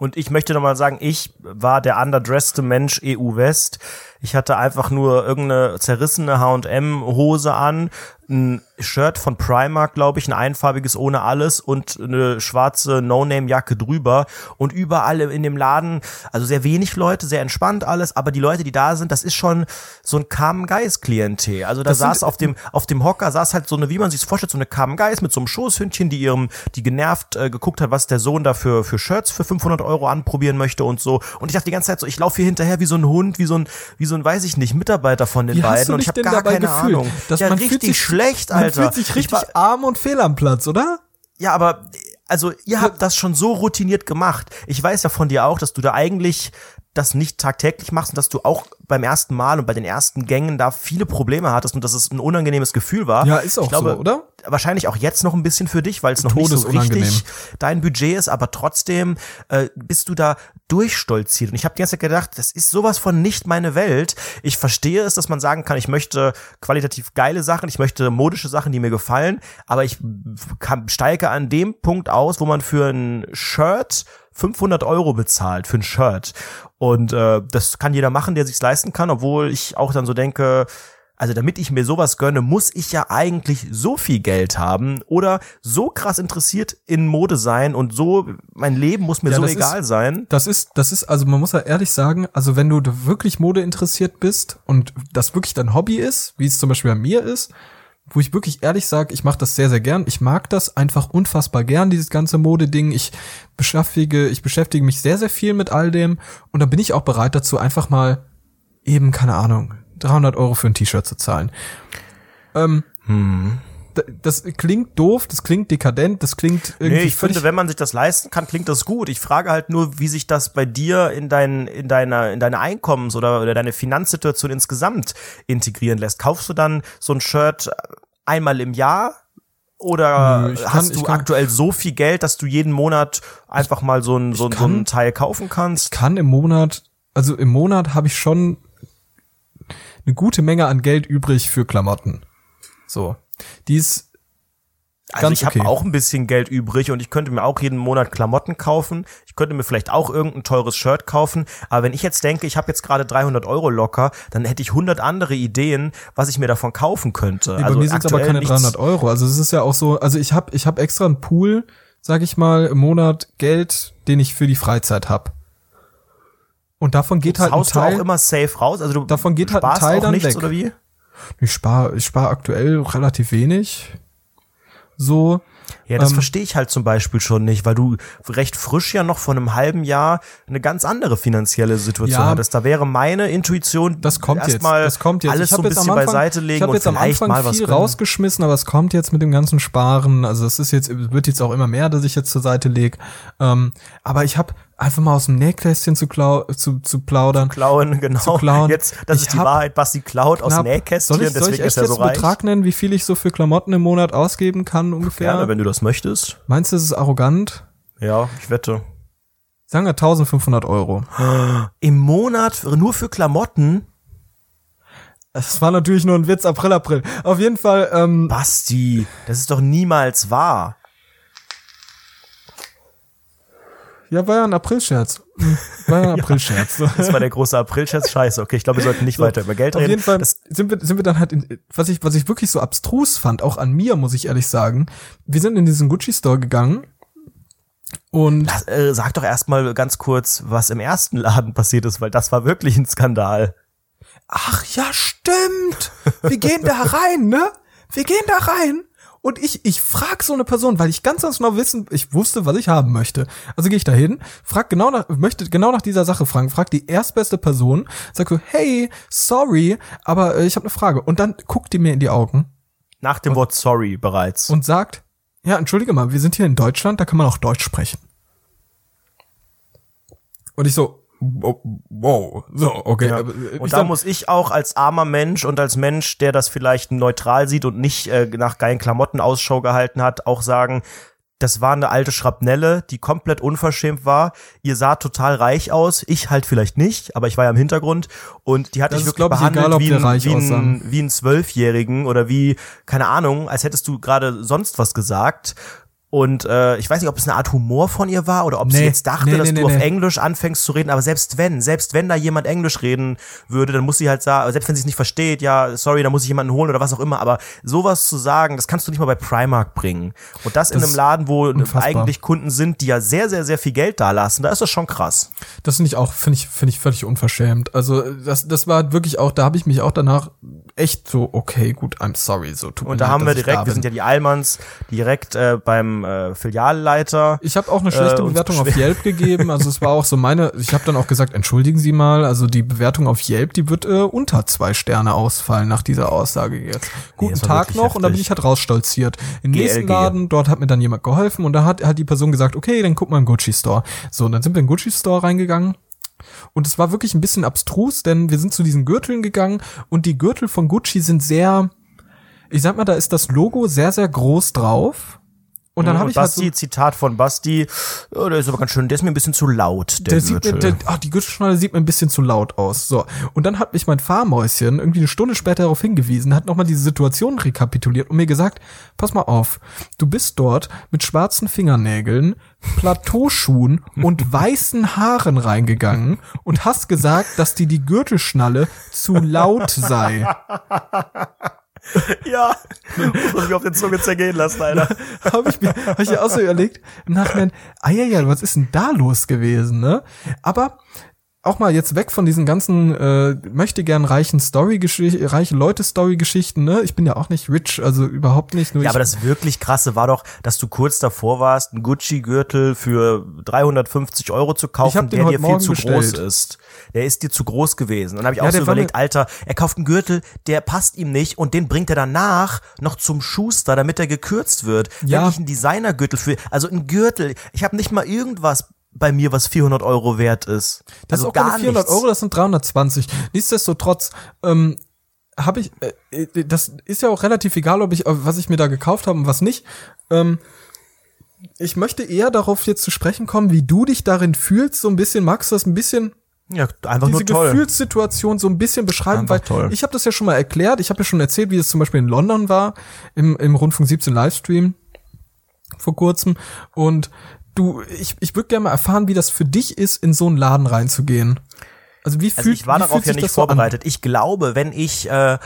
Und ich möchte nochmal sagen, ich war der underdresste Mensch EU-West. Ich hatte einfach nur irgendeine zerrissene H&M-Hose an, ein Shirt von Primark, glaube ich, ein einfarbiges ohne alles und eine schwarze No-Name-Jacke drüber und überall in dem Laden, also sehr wenig Leute, sehr entspannt alles, aber die Leute, die da sind, das ist schon so ein Carmen Geist Klientel. Also da Das saß auf dem auf dem Hocker saß halt so eine, wie man sich vorstellt, so eine Carmen Geist mit so einem Schoßhündchen, die ihrem, die genervt äh, geguckt hat, was der Sohn da für für Shirts für 500 Euro anprobieren möchte und so. Und ich dachte die ganze Zeit so, ich laufe hier hinterher wie so ein Hund, wie so ein wie so ein, weiß ich nicht, Mitarbeiter von den Wie beiden und ich habe gar keine gefühlt? Ahnung. Dass ja, man fühlt richtig sich- schlecht, Man Alter. fühlt sich Ich richtig war- arm und fehl am Platz, oder? ja, aber also ihr habt das schon so routiniert gemacht. Ich weiß ja von dir auch, dass du da eigentlich das nicht tagtäglich machst und dass du auch beim ersten Mal und bei den ersten Gängen da viele Probleme hattest und dass es ein unangenehmes Gefühl war. Ja, ist auch ich glaube, so, oder? Wahrscheinlich auch jetzt noch ein bisschen für dich, weil es noch nicht so richtig dein Budget ist, aber trotzdem äh, bist du da durchstolziert. Und ich habe die ganze Zeit gedacht, das ist sowas von nicht meine Welt. Ich verstehe es, dass man sagen kann, ich möchte qualitativ geile Sachen, ich möchte modische Sachen, die mir gefallen, aber ich kann, steige an dem Punkt aus, wo man für ein Shirt 500 Euro bezahlt für ein Shirt. Und äh, das kann jeder machen, der sich's leisten kann, obwohl ich auch dann so denke, also damit ich mir sowas gönne, muss ich ja eigentlich so viel Geld haben oder so krass interessiert in Mode sein und so, mein Leben muss mir Ja, so das ist- egal sein. Das ist, das ist, also man muss ja ehrlich sagen, also wenn du wirklich Mode interessiert bist und das wirklich dein Hobby ist, wie es zum Beispiel bei mir ist, wo ich wirklich ehrlich sage, ich mache das sehr, sehr gern. Ich mag das einfach unfassbar gern, dieses ganze Modeding. Ich beschäftige, ich beschäftige mich sehr, sehr viel mit all dem und da bin ich auch bereit dazu, einfach mal eben, keine Ahnung, 300 Euro für ein T-Shirt zu zahlen. Ähm, d- Das klingt doof, das klingt dekadent, das klingt irgendwie Nee, ich finde, wenn man sich das leisten kann, klingt das gut. Ich frage halt nur, wie sich das bei dir in dein, in deiner, in deine Einkommens- oder, oder deine Finanzsituation insgesamt integrieren lässt. Kaufst du dann so ein Shirt einmal im Jahr? Oder ich kann- hast ich du kann- aktuell so viel Geld, dass du jeden Monat einfach mal so ein, so, ein- so kann- ein Teil kaufen kannst? kann im Monat, also im Monat habe ich schon eine gute Menge an Geld übrig für Klamotten. So. Die ist Also ganz ich habe okay. auch ein bisschen Geld übrig und ich könnte mir auch jeden Monat Klamotten kaufen. Ich könnte mir vielleicht auch irgendein teures Shirt kaufen. Aber wenn ich jetzt denke, ich habe jetzt gerade 300 Euro locker, dann hätte ich 100 andere Ideen, was ich mir davon kaufen könnte. Nee, also bei mir sind es aber keine nichts- 300 Euro. Also es ist ja auch so, also ich habe ich hab extra einen Pool, sag ich mal, im Monat Geld, den ich für die Freizeit hab. Und davon geht Das halt ein haust du Teil, auch immer safe raus. Also du Davon geht halt ein Teil auch dann nichts weg. oder wie? Ich spare ich spar aktuell relativ wenig. So, Ja, das Ähm, verstehe ich halt zum Beispiel schon nicht, weil du recht frisch ja noch vor einem halben Jahr eine ganz andere finanzielle Situation Ja. hattest. Da wäre meine Intuition Das kommt jetzt. erstmal Das kommt jetzt. alles ich so ein bisschen Anfang, beiseite legen Ich habe und jetzt am Anfang mal was viel rausgeschmissen, aber es kommt jetzt mit dem ganzen Sparen. Also es ist jetzt wird jetzt auch immer mehr, dass ich jetzt zur Seite lege. Ähm, aber ich habe einfach mal aus dem Nähkästchen zu, klau zu, zu plaudern. klauen, genau. klauen. Jetzt, das Ich ist die Wahrheit, Basti klaut aus Knapp- Nähkästchen, soll ich, soll deswegen ich echt ist er jetzt so einen reich. Betrag nennen, wie viel ich so für Klamotten im Monat ausgeben kann ungefähr? Gerne, wenn du das möchtest. Meinst du, das ist arrogant? Ja, ich wette. Sagen wir 1500 Euro. Im Monat nur für Klamotten? Das war natürlich nur ein Witz, April, April. Auf jeden Fall, ähm, Basti, das ist doch niemals wahr. Ja, war ja ein Aprilscherz. War ja ein Aprilscherz. So. Das war der große Aprilscherz. Scheiße. Okay, ich glaube, wir sollten nicht weiter über Geld Auf reden. jeden Fall Das, sind wir, sind wir dann halt in, was ich, was ich wirklich so abstrus fand, auch an mir, muss ich ehrlich sagen. Wir sind in diesen Gucci Store gegangen und Lass, äh, sag doch erstmal ganz kurz, was im ersten Laden passiert ist, weil das war wirklich ein Skandal. ach ja, stimmt. Wir gehen da rein, ne? Wir gehen da rein. Und ich, ich frag so eine Person, weil ich ganz, ganz genau wissen, ich wusste, was ich haben möchte. Also gehe ich da hin, frag genau nach, möchte genau nach dieser Sache fragen, frag die erstbeste Person, sag so, hey, sorry, aber äh, ich habe eine Frage. Und dann guckt die mir in die Augen Nach dem Wort sorry bereits. und sagt, ja, entschuldige mal, wir sind hier in Deutschland, da kann man auch Deutsch sprechen. Und ich so, wow, so, okay. Ja. äh, Und da muss ich auch als armer Mensch und als Mensch, der das vielleicht neutral sieht und nicht äh, nach geilen Klamotten Ausschau gehalten hat, auch sagen, das war eine alte Schrapnelle, die komplett unverschämt war. Ihr sah total reich aus, ich halt vielleicht nicht, aber ich war ja im Hintergrund und die hat Das dich ist, wirklich ich, behandelt egal, wie, ein, wie ein Zwölfjährigen oder wie, keine Ahnung, als hättest du gerade sonst was gesagt. Und äh, ich weiß nicht, ob es eine Art Humor von ihr war oder ob sie Nee, jetzt dachte, nee, dass nee, du auf. Englisch anfängst zu reden. Aber selbst wenn, selbst wenn da jemand Englisch reden würde, dann muss sie halt sagen, selbst wenn sie es nicht versteht, ja, sorry, da muss ich jemanden holen oder was auch immer. Aber sowas zu sagen, das kannst du nicht mal bei Primark bringen. Und das, in Das einem ist Laden, wo unfassbar. eigentlich Kunden sind, die ja sehr, sehr, sehr viel Geld da lassen, da ist das schon krass. Das finde ich auch, finde ich, finde ich völlig unverschämt. Also das, das war wirklich auch, da habe ich mich auch danach echt so, okay, gut, I'm sorry, so tut mir Und da leid, haben wir direkt, wir sind ja die Allmanns, direkt äh, beim äh, Filialleiter. Ich habe auch eine schlechte äh, Bewertung auf Yelp gegeben. Also es war auch so meine, ich habe dann auch gesagt, entschuldigen Sie mal, also die Bewertung auf Yelp, die wird äh, unter zwei Sterne ausfallen nach dieser Aussage jetzt. Guten war Tag noch und da bin heftig. ich halt rausstolziert. Im nächsten GLG. Laden, dort hat mir dann jemand geholfen und da hat hat die Person gesagt, okay, dann guck mal im Gucci Store. So, und dann sind wir in den Gucci Store reingegangen. Und es war wirklich ein bisschen abstrus, denn wir sind zu diesen Gürteln gegangen und die Gürtel von Gucci sind sehr, ich sag mal, da ist das Logo sehr, sehr groß drauf. Und dann Mhm, habe ich halt so, Basti, Zitat von Basti, oh, der ist aber ganz schön, der ist mir ein bisschen zu laut, der, der sieht mir, der, ach, die Gürtelschnalle sieht mir ein bisschen zu laut aus. So. Und dann hat mich mein Fahrmäuschen irgendwie eine Stunde später darauf hingewiesen, hat nochmal diese Situation rekapituliert und mir gesagt, pass mal auf, du bist dort mit schwarzen Fingernägeln, Plateauschuhen und weißen Haaren reingegangen und hast gesagt, dass dir die Gürtelschnalle zu laut sei. ja, muss man sich auf den Zunge zergehen lassen, Alter. habe ich mir hab ich mir auch so überlegt, im Nachhinein, ah ja, ja, was ist denn da los gewesen, ne? Aber auch mal jetzt weg von diesen ganzen äh, möchte gern reichen Story reiche Leute Story Geschichten, ne? Ich bin ja auch nicht rich, also überhaupt nicht, Ja, aber das wirklich krasse war doch, dass du kurz davor warst, einen Gucci-Gürtel für 350 Euro zu kaufen, der dir viel zu bestellt. groß ist. Der ist dir zu groß gewesen. Und dann habe ich Ja, auch so überlegt, Alter, er kauft einen Gürtel, der passt ihm nicht und den bringt er danach noch zum Schuster, damit er gekürzt wird. Ja. Wenn ich einen Designergürtel für, also ein Gürtel, ich habe nicht mal irgendwas bei mir, was 400 Euro wert ist. das also ist auch keine 400 nichts. Euro, das sind 320. Nichtsdestotrotz ähm, habe ich, äh, äh, das ist ja auch relativ egal, ob ich, äh, was ich mir da gekauft habe und was nicht. Ähm, ich möchte eher darauf jetzt zu sprechen kommen, wie du dich darin fühlst, so ein bisschen, magst du das ein bisschen Ja, einfach diese nur toll. Gefühlssituation so ein bisschen beschreiben, Einfach weil toll. ich habe das ja schon mal erklärt. Ich habe ja schon erzählt, wie es zum Beispiel in London war, im, im Rundfunk 17 Livestream vor kurzem. Und du, ich, ich würde gerne mal erfahren, wie das für dich ist, in so einen Laden reinzugehen. Also wie Also fühlt ich war darauf ja nicht das so vorbereitet. Ich glaube, wenn ich äh,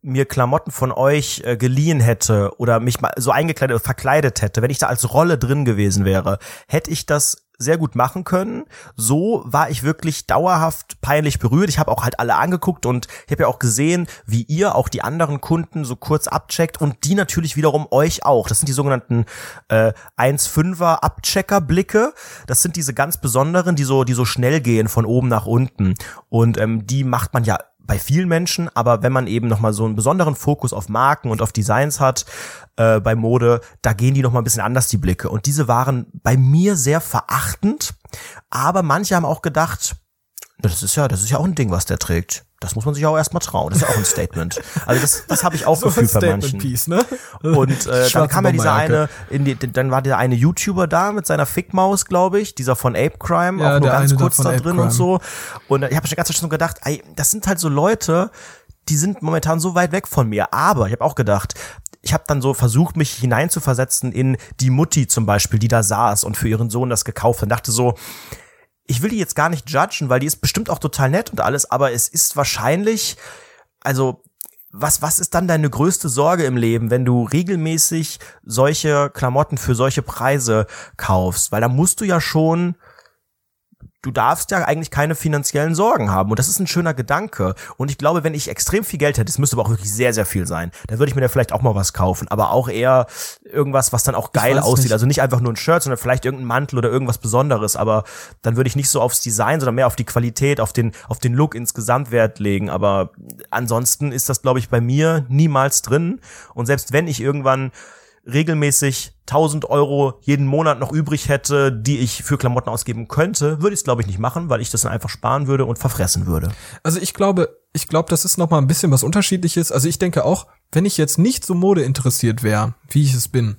mir Klamotten von euch äh, geliehen hätte oder mich mal so eingekleidet oder verkleidet hätte, wenn ich da als Rolle drin gewesen wäre, hätte ich das sehr gut machen können. So war ich wirklich dauerhaft peinlich berührt. Ich habe auch halt alle angeguckt und ich habe ja auch gesehen, wie ihr auch die anderen Kunden so kurz abcheckt und die natürlich wiederum euch auch. Das sind die sogenannten äh, 1,5er Abchecker-Blicke. Das sind diese ganz besonderen, die so, die so schnell gehen von oben nach unten. Und ähm, die macht man ja bei vielen Menschen, aber wenn man eben nochmal so einen besonderen Fokus auf Marken und auf Designs hat, äh, bei Mode, da gehen die nochmal ein bisschen anders, die Blicke. Und diese waren bei mir sehr verachtend, aber manche haben auch gedacht, das ist ja, das ist ja auch ein Ding, was der trägt. Das muss man sich auch erstmal trauen. Das ist ja auch ein Statement. Also das, das habe ich auch So gefühlt bei Statement manchen. Piece, ne? Und äh, dann kam ja dieser eine, in die, dann war der eine YouTuber da mit seiner Fickmaus, glaube ich, dieser von Ape Crime, Ja, auch nur ganz kurz da drin Crime. und so. Und ich habe schon ganz schon gedacht, ey, das sind halt so Leute, die sind momentan so weit weg von mir. Aber ich habe auch gedacht, ich habe dann so versucht, mich hineinzuversetzen in die Mutti zum Beispiel, die da saß und für ihren Sohn das gekauft hat. Und dachte so, ich will die jetzt gar nicht judgen, weil die ist bestimmt auch total nett und alles, aber es ist wahrscheinlich, also was, was ist dann deine größte Sorge im Leben, wenn du regelmäßig solche Klamotten für solche Preise kaufst? Weil da musst du ja schon, du darfst ja eigentlich keine finanziellen Sorgen haben. Und das ist ein schöner Gedanke. Und ich glaube, wenn ich extrem viel Geld hätte, es müsste aber auch wirklich sehr, sehr viel sein, dann würde ich mir da vielleicht auch mal was kaufen. Aber auch eher irgendwas, was dann auch geil aussieht. nicht. Also nicht einfach nur ein Shirt, sondern vielleicht irgendein Mantel oder irgendwas Besonderes. Aber dann würde ich nicht so aufs Design, sondern mehr auf die Qualität, auf den, auf den Look insgesamt Wert legen. Aber ansonsten ist das, glaube ich, bei mir niemals drin. Und selbst wenn ich irgendwann regelmäßig 1000 Euro jeden Monat noch übrig hätte, die ich für Klamotten ausgeben könnte, würde ich es glaube ich nicht machen, weil ich das dann einfach sparen würde und verfressen würde. Also ich glaube, ich glaube, das ist noch mal ein bisschen was Unterschiedliches. Also ich denke auch, wenn ich jetzt nicht so Mode interessiert wäre, wie ich es bin,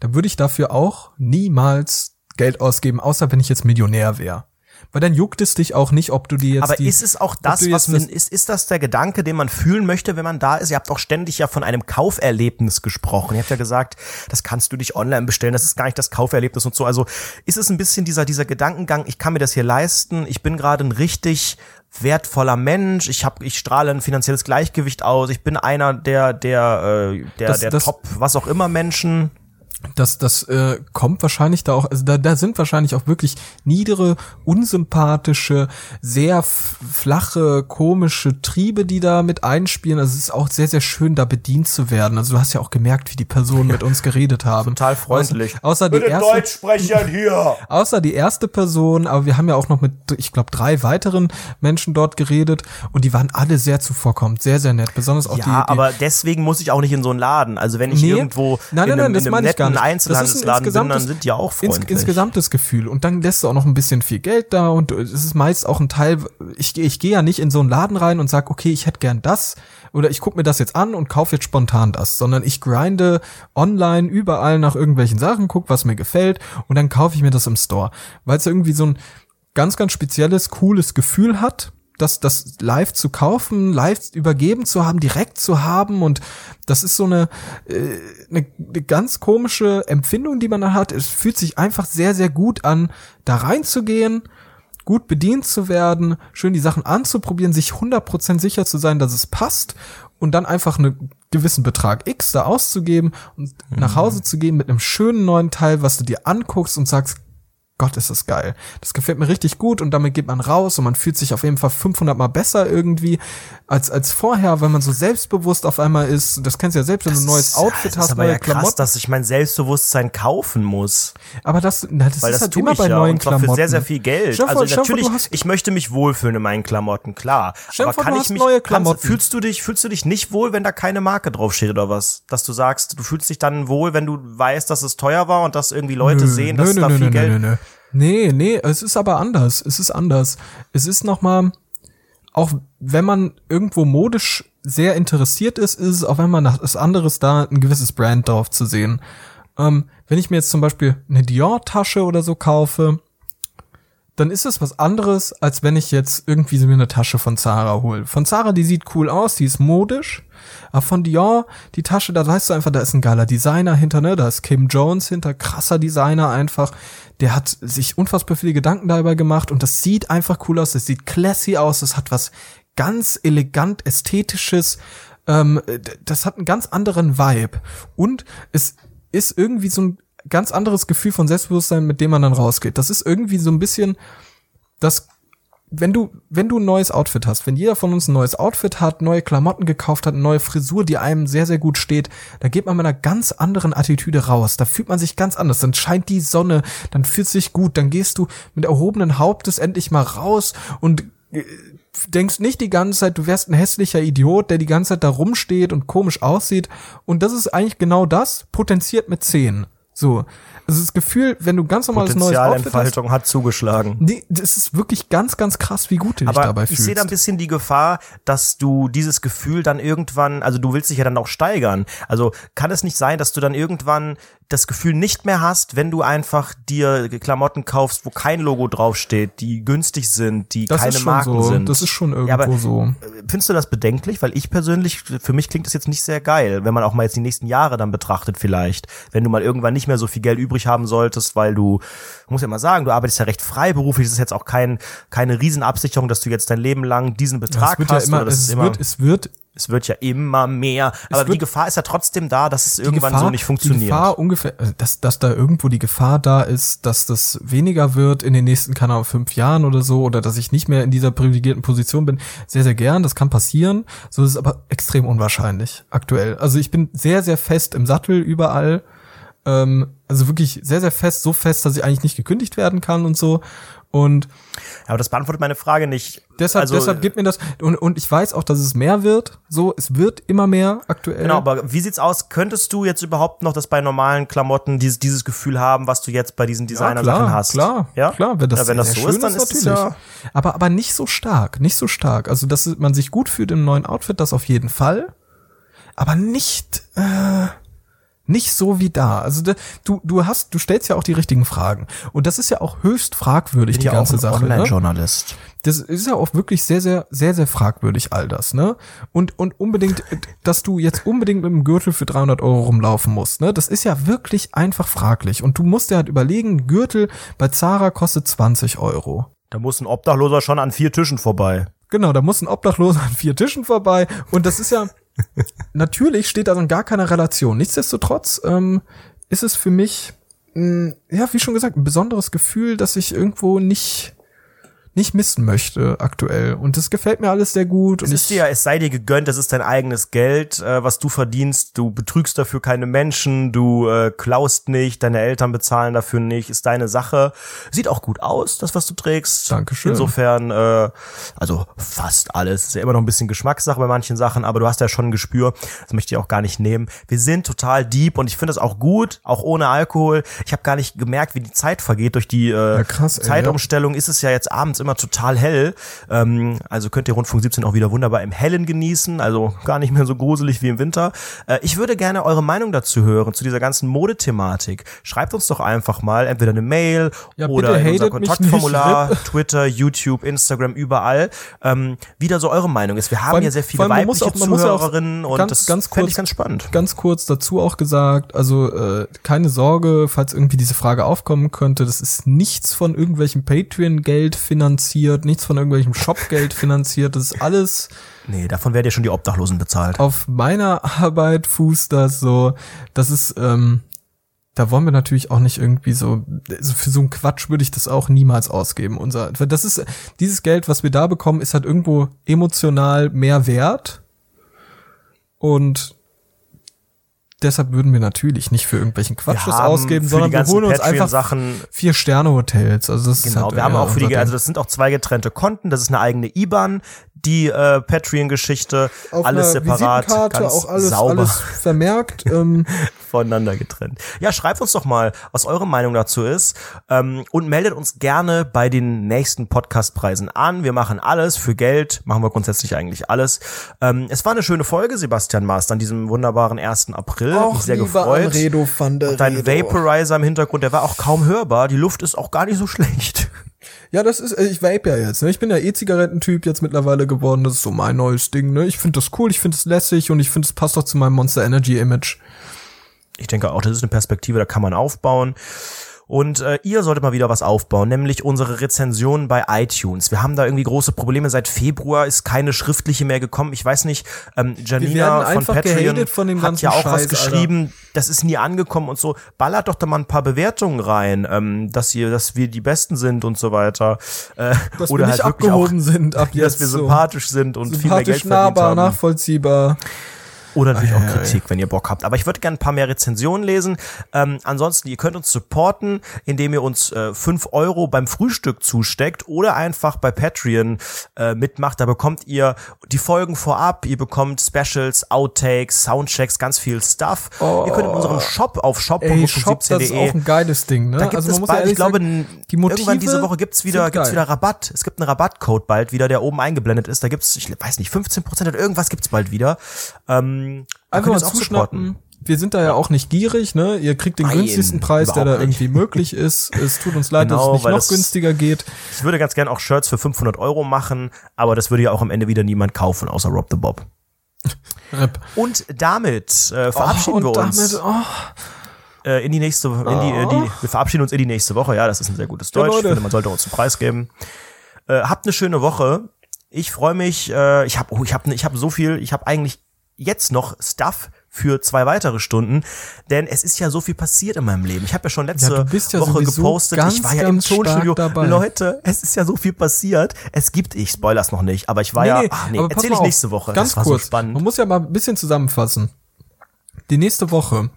dann würde ich dafür auch niemals Geld ausgeben, außer wenn ich jetzt Millionär wäre. Weil dann juckt es dich auch nicht, ob du die jetzt Aber die, ist es auch das, was man, ist, ist das der Gedanke, den man fühlen möchte, wenn man da ist? Ihr habt auch ständig ja von einem Kauferlebnis gesprochen. Ihr habt ja gesagt, das kannst du dich online bestellen, das ist gar nicht das Kauferlebnis und so. Also ist es ein bisschen dieser, dieser Gedankengang, ich kann mir das hier leisten, ich bin gerade ein richtig wertvoller Mensch, ich hab, ich strahle ein finanzielles Gleichgewicht aus, ich bin einer der, der, äh, der, Das- der das- Top, was auch immer Menschen. Das, das äh, kommt wahrscheinlich da auch, also da, da sind wahrscheinlich auch wirklich niedere, unsympathische, sehr flache, komische Triebe, die da mit einspielen. Also es ist auch sehr, sehr schön, da bedient zu werden. Also du hast ja auch gemerkt, wie die Personen mit uns geredet haben. Total freundlich. Außer, außer die erste, Deutschsprechern hier. außer die erste Person, aber wir haben ja auch noch mit, ich glaube, drei weiteren Menschen dort geredet und die waren alle sehr zuvorkommend, sehr, sehr nett. Besonders auch Ja, die, die aber deswegen muss ich auch nicht in so einen Laden. Also wenn ich Nee. irgendwo Nein, in nein, einem, nein, das in einem meine ich gar netten ein Einzelhandelsladen bin, dann sind die auch ins, freundlich. insgesamtes Gefühl. Und dann lässt du auch noch ein bisschen viel Geld da und es ist meist auch ein Teil, ich, ich gehe ja nicht in so einen Laden rein und sag, okay, ich hätte gern das oder ich gucke mir das jetzt an und kaufe jetzt spontan das, sondern ich grinde online überall nach irgendwelchen Sachen, guck, was mir gefällt und dann kaufe ich mir das im Store. Weil es irgendwie so ein ganz, ganz spezielles, cooles Gefühl hat, das, das live zu kaufen, live übergeben zu haben, direkt zu haben und das ist so eine, äh, eine, eine ganz komische Empfindung, die man da hat. Es fühlt sich einfach sehr, sehr gut an, da reinzugehen, gut bedient zu werden, schön die Sachen anzuprobieren, sich 100% sicher zu sein, dass es passt und dann einfach einen gewissen Betrag X da auszugeben und nach Hause zu gehen mit einem schönen neuen Teil, was du dir anguckst und sagst, Gott, ist das geil. Das gefällt mir richtig gut und damit geht man raus und man fühlt sich auf jeden Fall 500 mal besser irgendwie als, als vorher, weil man so selbstbewusst auf einmal ist. Das kennst du ja selbst, wenn du ein neues Outfit hast, ist aber neue ja krass, Klamotten. dass ich mein Selbstbewusstsein kaufen muss. aber das, na, das Weil ist das halt immer bei ja neuen und Klamotten. für sehr, sehr viel Geld. Vor- also vor, natürlich, hast- ich möchte mich wohlfühlen in meinen Klamotten, klar. Dir aber kann ich hast mich, neue kannst, Klamotten. fühlst du dich, fühlst du dich nicht wohl, wenn da keine Marke draufsteht oder was? Dass du sagst, du fühlst dich dann wohl, wenn du weißt, dass es teuer war und dass irgendwie Leute sehen, dass da viel Geld. Nee, nee, es ist aber anders. Es ist anders. Es ist nochmal, auch wenn man irgendwo modisch sehr interessiert ist, ist es auch wenn man was anderes da ein gewisses Brand drauf zu sehen. Ähm, wenn ich mir jetzt zum Beispiel eine Dior-Tasche oder so kaufe, dann ist es was anderes, als wenn ich jetzt irgendwie so mir eine Tasche von Zara hole. Von Zara, die sieht cool aus, die ist modisch. Aber von Dior, die Tasche, da weißt du einfach, da ist ein geiler Designer hinter, ne? Da ist Kim Jones hinter, krasser Designer einfach. Der hat sich unfassbar viele Gedanken dabei gemacht und das sieht einfach cool aus, das sieht classy aus, das hat was ganz elegant ästhetisches. Ähm, das hat einen ganz anderen Vibe. Und es ist irgendwie so ein ganz anderes Gefühl von Selbstbewusstsein, mit dem man dann rausgeht. Das ist irgendwie so ein bisschen das, wenn du, wenn du ein neues Outfit hast, wenn jeder von uns ein neues Outfit hat, neue Klamotten gekauft hat, eine neue Frisur, die einem sehr, sehr gut steht, da geht man mit einer ganz anderen Attitüde raus. Da fühlt man sich ganz anders. Dann scheint die Sonne, dann fühlt sich gut, dann gehst du mit erhobenen Hauptes endlich mal raus und äh, denkst nicht die ganze Zeit, du wärst ein hässlicher Idiot, der die ganze Zeit da rumsteht und komisch aussieht. Und das ist eigentlich genau das, potenziert mit 10. So. Also das Gefühl, wenn du ganz normales neues Outfit hast, hat zugeschlagen. Nee, das ist wirklich ganz, ganz krass, wie gut du dich Aber dabei ich fühlst. sehe da ein bisschen die Gefahr, dass du dieses Gefühl dann irgendwann, also du willst dich ja dann auch steigern. Also kann es nicht sein, dass du dann irgendwann das Gefühl nicht mehr hast, wenn du einfach dir Klamotten kaufst, wo kein Logo draufsteht, die günstig sind, die das keine Marken so. sind. Das ist schon irgendwo Ja, aber so. Findest du das bedenklich? Weil ich persönlich, für mich klingt das jetzt nicht sehr geil, wenn man auch mal jetzt die nächsten Jahre dann betrachtet vielleicht. Wenn du mal irgendwann nicht mehr so viel Geld übrig haben solltest, weil du, ich muss ja mal sagen, du arbeitest ja recht freiberuflich, das ist jetzt auch kein, keine Riesenabsicherung, dass du jetzt dein Leben lang diesen Betrag es wird hast. ja immer, das es ist immer wird, es wird es wird ja immer mehr. Aber die Gefahr ist ja trotzdem da, dass es die irgendwann Gefahr, so nicht Die funktioniert. Gefahr ungefähr, äh, dass, dass da irgendwo die Gefahr da ist, dass das weniger wird in den nächsten, keine Ahnung, fünf Jahren oder so, oder dass ich nicht mehr in dieser privilegierten Position bin, sehr, sehr gern, das kann passieren. So ist es aber extrem unwahrscheinlich aktuell. Also ich bin sehr, sehr fest im Sattel überall. Ähm, also wirklich sehr, sehr fest, so fest, dass ich eigentlich nicht gekündigt werden kann und so. Und Aber das beantwortet meine Frage nicht. Deshalb, also, deshalb gibt mir das, und, und ich weiß auch, dass es mehr wird. So, es wird immer mehr aktuell. Genau, aber wie sieht's aus? Könntest du jetzt überhaupt noch das bei normalen Klamotten dieses, dieses Gefühl haben, was du jetzt bei diesen Designer-Sachen hast? Klar, ja? klar, wenn das, ja, wenn das so ist, dann ist es natürlich. ja. Aber, aber nicht so stark, nicht so stark. Also, dass man sich gut fühlt im neuen Outfit, das auf jeden Fall. Aber nicht, äh, Nicht so wie da. Also du, du hast, du stellst ja auch die richtigen Fragen. Und das ist ja auch höchst fragwürdig, die ganze Sache. Ne? Online-Journalist. Das ist ja auch wirklich sehr, sehr, sehr, sehr fragwürdig, all das, ne? Und, und unbedingt, dass du jetzt unbedingt mit dem Gürtel für 300 Euro rumlaufen musst, ne? Das ist ja wirklich einfach fraglich. Und du musst dir halt überlegen, Gürtel bei Zara kostet 20 Euro. Da muss ein Obdachloser schon an vier Tischen vorbei. Genau, da muss ein Obdachloser an vier Tischen vorbei. Und das ist ja, natürlich steht da in gar keiner Relation. Nichtsdestotrotz ähm, ist es für mich, mh, ja, wie schon gesagt, ein besonderes Gefühl, dass ich irgendwo nicht nicht missen möchte aktuell. Und das gefällt mir alles sehr gut. Es ist dir, es sei dir gegönnt, das ist dein eigenes Geld, äh, was du verdienst. Du betrügst dafür keine Menschen, du äh, klaust nicht, deine Eltern bezahlen dafür nicht, ist deine Sache. Sieht auch gut aus, das, was du trägst. Dankeschön. Insofern, äh, also fast alles. Ist ja immer noch ein bisschen Geschmackssache bei manchen Sachen, aber du hast ja schon ein Gespür. Das möchte ich auch gar nicht nehmen. Wir sind total deep und ich finde das auch gut, auch ohne Alkohol. Ich habe gar nicht gemerkt, wie die Zeit vergeht. Durch die äh, Ja, krass, ey, Zeitumstellung ist es ja jetzt abends immer total hell. Ähm, also könnt ihr Rundfunk 17 auch wieder wunderbar im Hellen genießen. Also gar nicht mehr so gruselig wie im Winter. Äh, ich würde gerne eure Meinung dazu hören, zu dieser ganzen Modethematik. Schreibt uns doch einfach mal entweder eine Mail Ja, oder in unser Kontaktformular, Twitter, YouTube, Instagram, überall, ähm, wie da so eure Meinung ist. Wir haben allem- ja sehr viele weibliche auch- Zuhörerinnen und ganz- das ganz fände kurz- ich ganz spannend. ganz kurz dazu auch gesagt, also äh, keine Sorge, falls irgendwie diese Frage aufkommen könnte, das ist nichts von irgendwelchem Patreon-Geld finanziert, nichts von irgendwelchem Shop-Geld finanziert, das ist alles Nee, davon werden ja schon die Obdachlosen bezahlt. auf meiner Arbeit fußt das so, das ist, ähm, da wollen wir natürlich auch nicht irgendwie so, für so einen Quatsch würde ich das auch niemals ausgeben. Unser, das ist, dieses Geld, was wir da bekommen, ist halt irgendwo emotional mehr wert. Und deshalb würden wir natürlich nicht für irgendwelchen Quatsch haben ausgeben, sondern wir holen uns einfach Patreon-Sachen vier Sterne Hotels. Also das ist Genau, halt wir haben eher auch für die, also das sind auch zwei getrennte Konten, das ist eine eigene IBAN, die äh, Patreon-Geschichte, alles separat, ganz auch alles, sauber alles vermerkt. ähm, voneinander getrennt. Ja, schreibt uns doch mal, was eure Meinung dazu ist ähm, und meldet uns gerne bei den nächsten Podcastpreisen an. Wir machen alles für Geld, machen wir grundsätzlich eigentlich alles. Ähm, es war eine schöne Folge, Sebastian Maast, an diesem wunderbaren 1. April. Hat mich sehr gefreut. Anredo van der Und dein. Vaporizer im Hintergrund, der war auch kaum hörbar. Die Luft ist auch gar nicht so schlecht. Ja, das ist, äh, ich vape ja jetzt, ne? Ich bin ja E-Zigarettentyp jetzt mittlerweile geworden. Das ist so mein neues Ding, ne? Ich finde das cool, ich finde es lässig und ich finde es passt auch zu meinem Monster Energy Image. Ich denke auch, das ist eine Perspektive, da kann man aufbauen. Und äh, ihr solltet mal wieder was aufbauen, nämlich unsere Rezensionen bei iTunes. Wir haben da irgendwie große Probleme. Seit Februar ist keine schriftliche mehr gekommen. Ich weiß nicht, ähm, Janina von Patreon von dem hat ja auch was Scheiß, geschrieben. Das ist nie angekommen und so. Ballert doch da mal ein paar Bewertungen rein, ähm, dass ihr, dass wir die Besten sind und so weiter. Äh, Dass oder wir nicht halt wirklich auch, abgehoben sind ab jetzt. dass wir so. sympathisch sind und viel mehr Geld verdient nahbar, haben. nachvollziehbar. Oder natürlich auch Kritik, wenn ihr Bock habt. Aber ich würde gerne ein paar mehr Rezensionen lesen. Ähm, ansonsten, ihr könnt uns supporten, indem ihr uns äh, 5 Euro beim Frühstück zusteckt oder einfach bei Patreon äh, mitmacht. Da bekommt ihr die Folgen vorab, ihr bekommt Specials, Outtakes, Soundchecks, ganz viel Stuff. ihr könnt in unserem Shop auf Ey, Shop, das ist auch shop.17.de ein geiles Ding, ne? da gibt also es bald, ehrlich ich glaube, die Motive irgendwann diese Woche gibt's wieder, gibt's wieder Rabatt. Es gibt einen Rabattcode bald wieder, der oben eingeblendet ist. Da gibt's, ich weiß nicht, 15% oder irgendwas gibt's bald wieder. Ähm, Einfach mal zuschnappen. Wir sind da ja auch nicht gierig, ne? Ihr kriegt den Nein, günstigsten Preis, der da nicht. irgendwie möglich ist. Es tut uns leid, Genau, dass es nicht weil noch das- günstiger geht. Ich würde ganz gern auch Shirts für 500 Euro machen, aber das würde ja auch am Ende wieder niemand kaufen, außer Rob the Bob. Rip. Und damit äh, verabschieden Oh, und wir uns damit, oh, äh, in die nächste, in die, äh, die, wir verabschieden uns in die nächste Woche. Ja, das ist ein sehr gutes Ja, Deutsch. ich Leute. finde, man sollte uns einen Preis geben. Äh, habt eine schöne Woche. Ich freue mich. Äh, ich habe, oh, ich habe, ich habe so viel. Ich habe eigentlich jetzt noch Stuff für zwei weitere Stunden, denn es ist ja so viel passiert in meinem Leben. Ich habe ja schon letzte Ja, ja Woche gepostet. ganz, ich war ja im Tonstudio. dabei. Leute, es ist ja so viel passiert. Es gibt, ich spoilers noch nicht, aber ich war ja. Ach, nee, aber pass erzähle mal ich nächste Woche. Ganz kurz. so spannend. Man muss ja mal ein bisschen zusammenfassen. Die nächste Woche,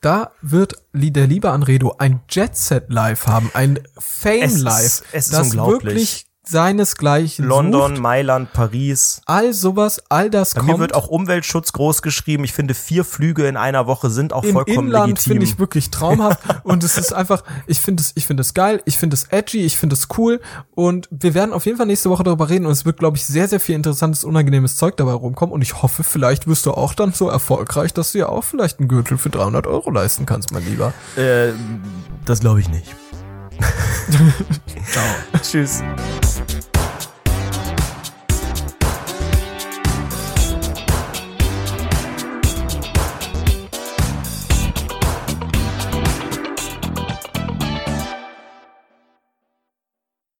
da wird der liebe Anredo ein Jet Set Live haben, ein Fame Es ist- Live, es ist das unglaublich. wirklich seinesgleichen London, sucht. Mailand, Paris. All sowas, all das Bei kommt. mir wird auch Umweltschutz groß geschrieben. Ich finde, vier Flüge in einer Woche sind auch Im vollkommen Inland legitim. finde ich wirklich traumhaft und es ist einfach, ich finde es, ich finde es geil, ich finde es edgy, ich finde es cool und wir werden auf jeden Fall nächste Woche darüber reden und es wird, glaube ich, sehr, sehr viel interessantes, unangenehmes Zeug dabei rumkommen und ich hoffe, vielleicht wirst du auch dann so erfolgreich, dass du ja auch vielleicht einen Gürtel für 300 Euro leisten kannst, mein Lieber. äh, das glaube ich nicht. Ciao. Tschüss.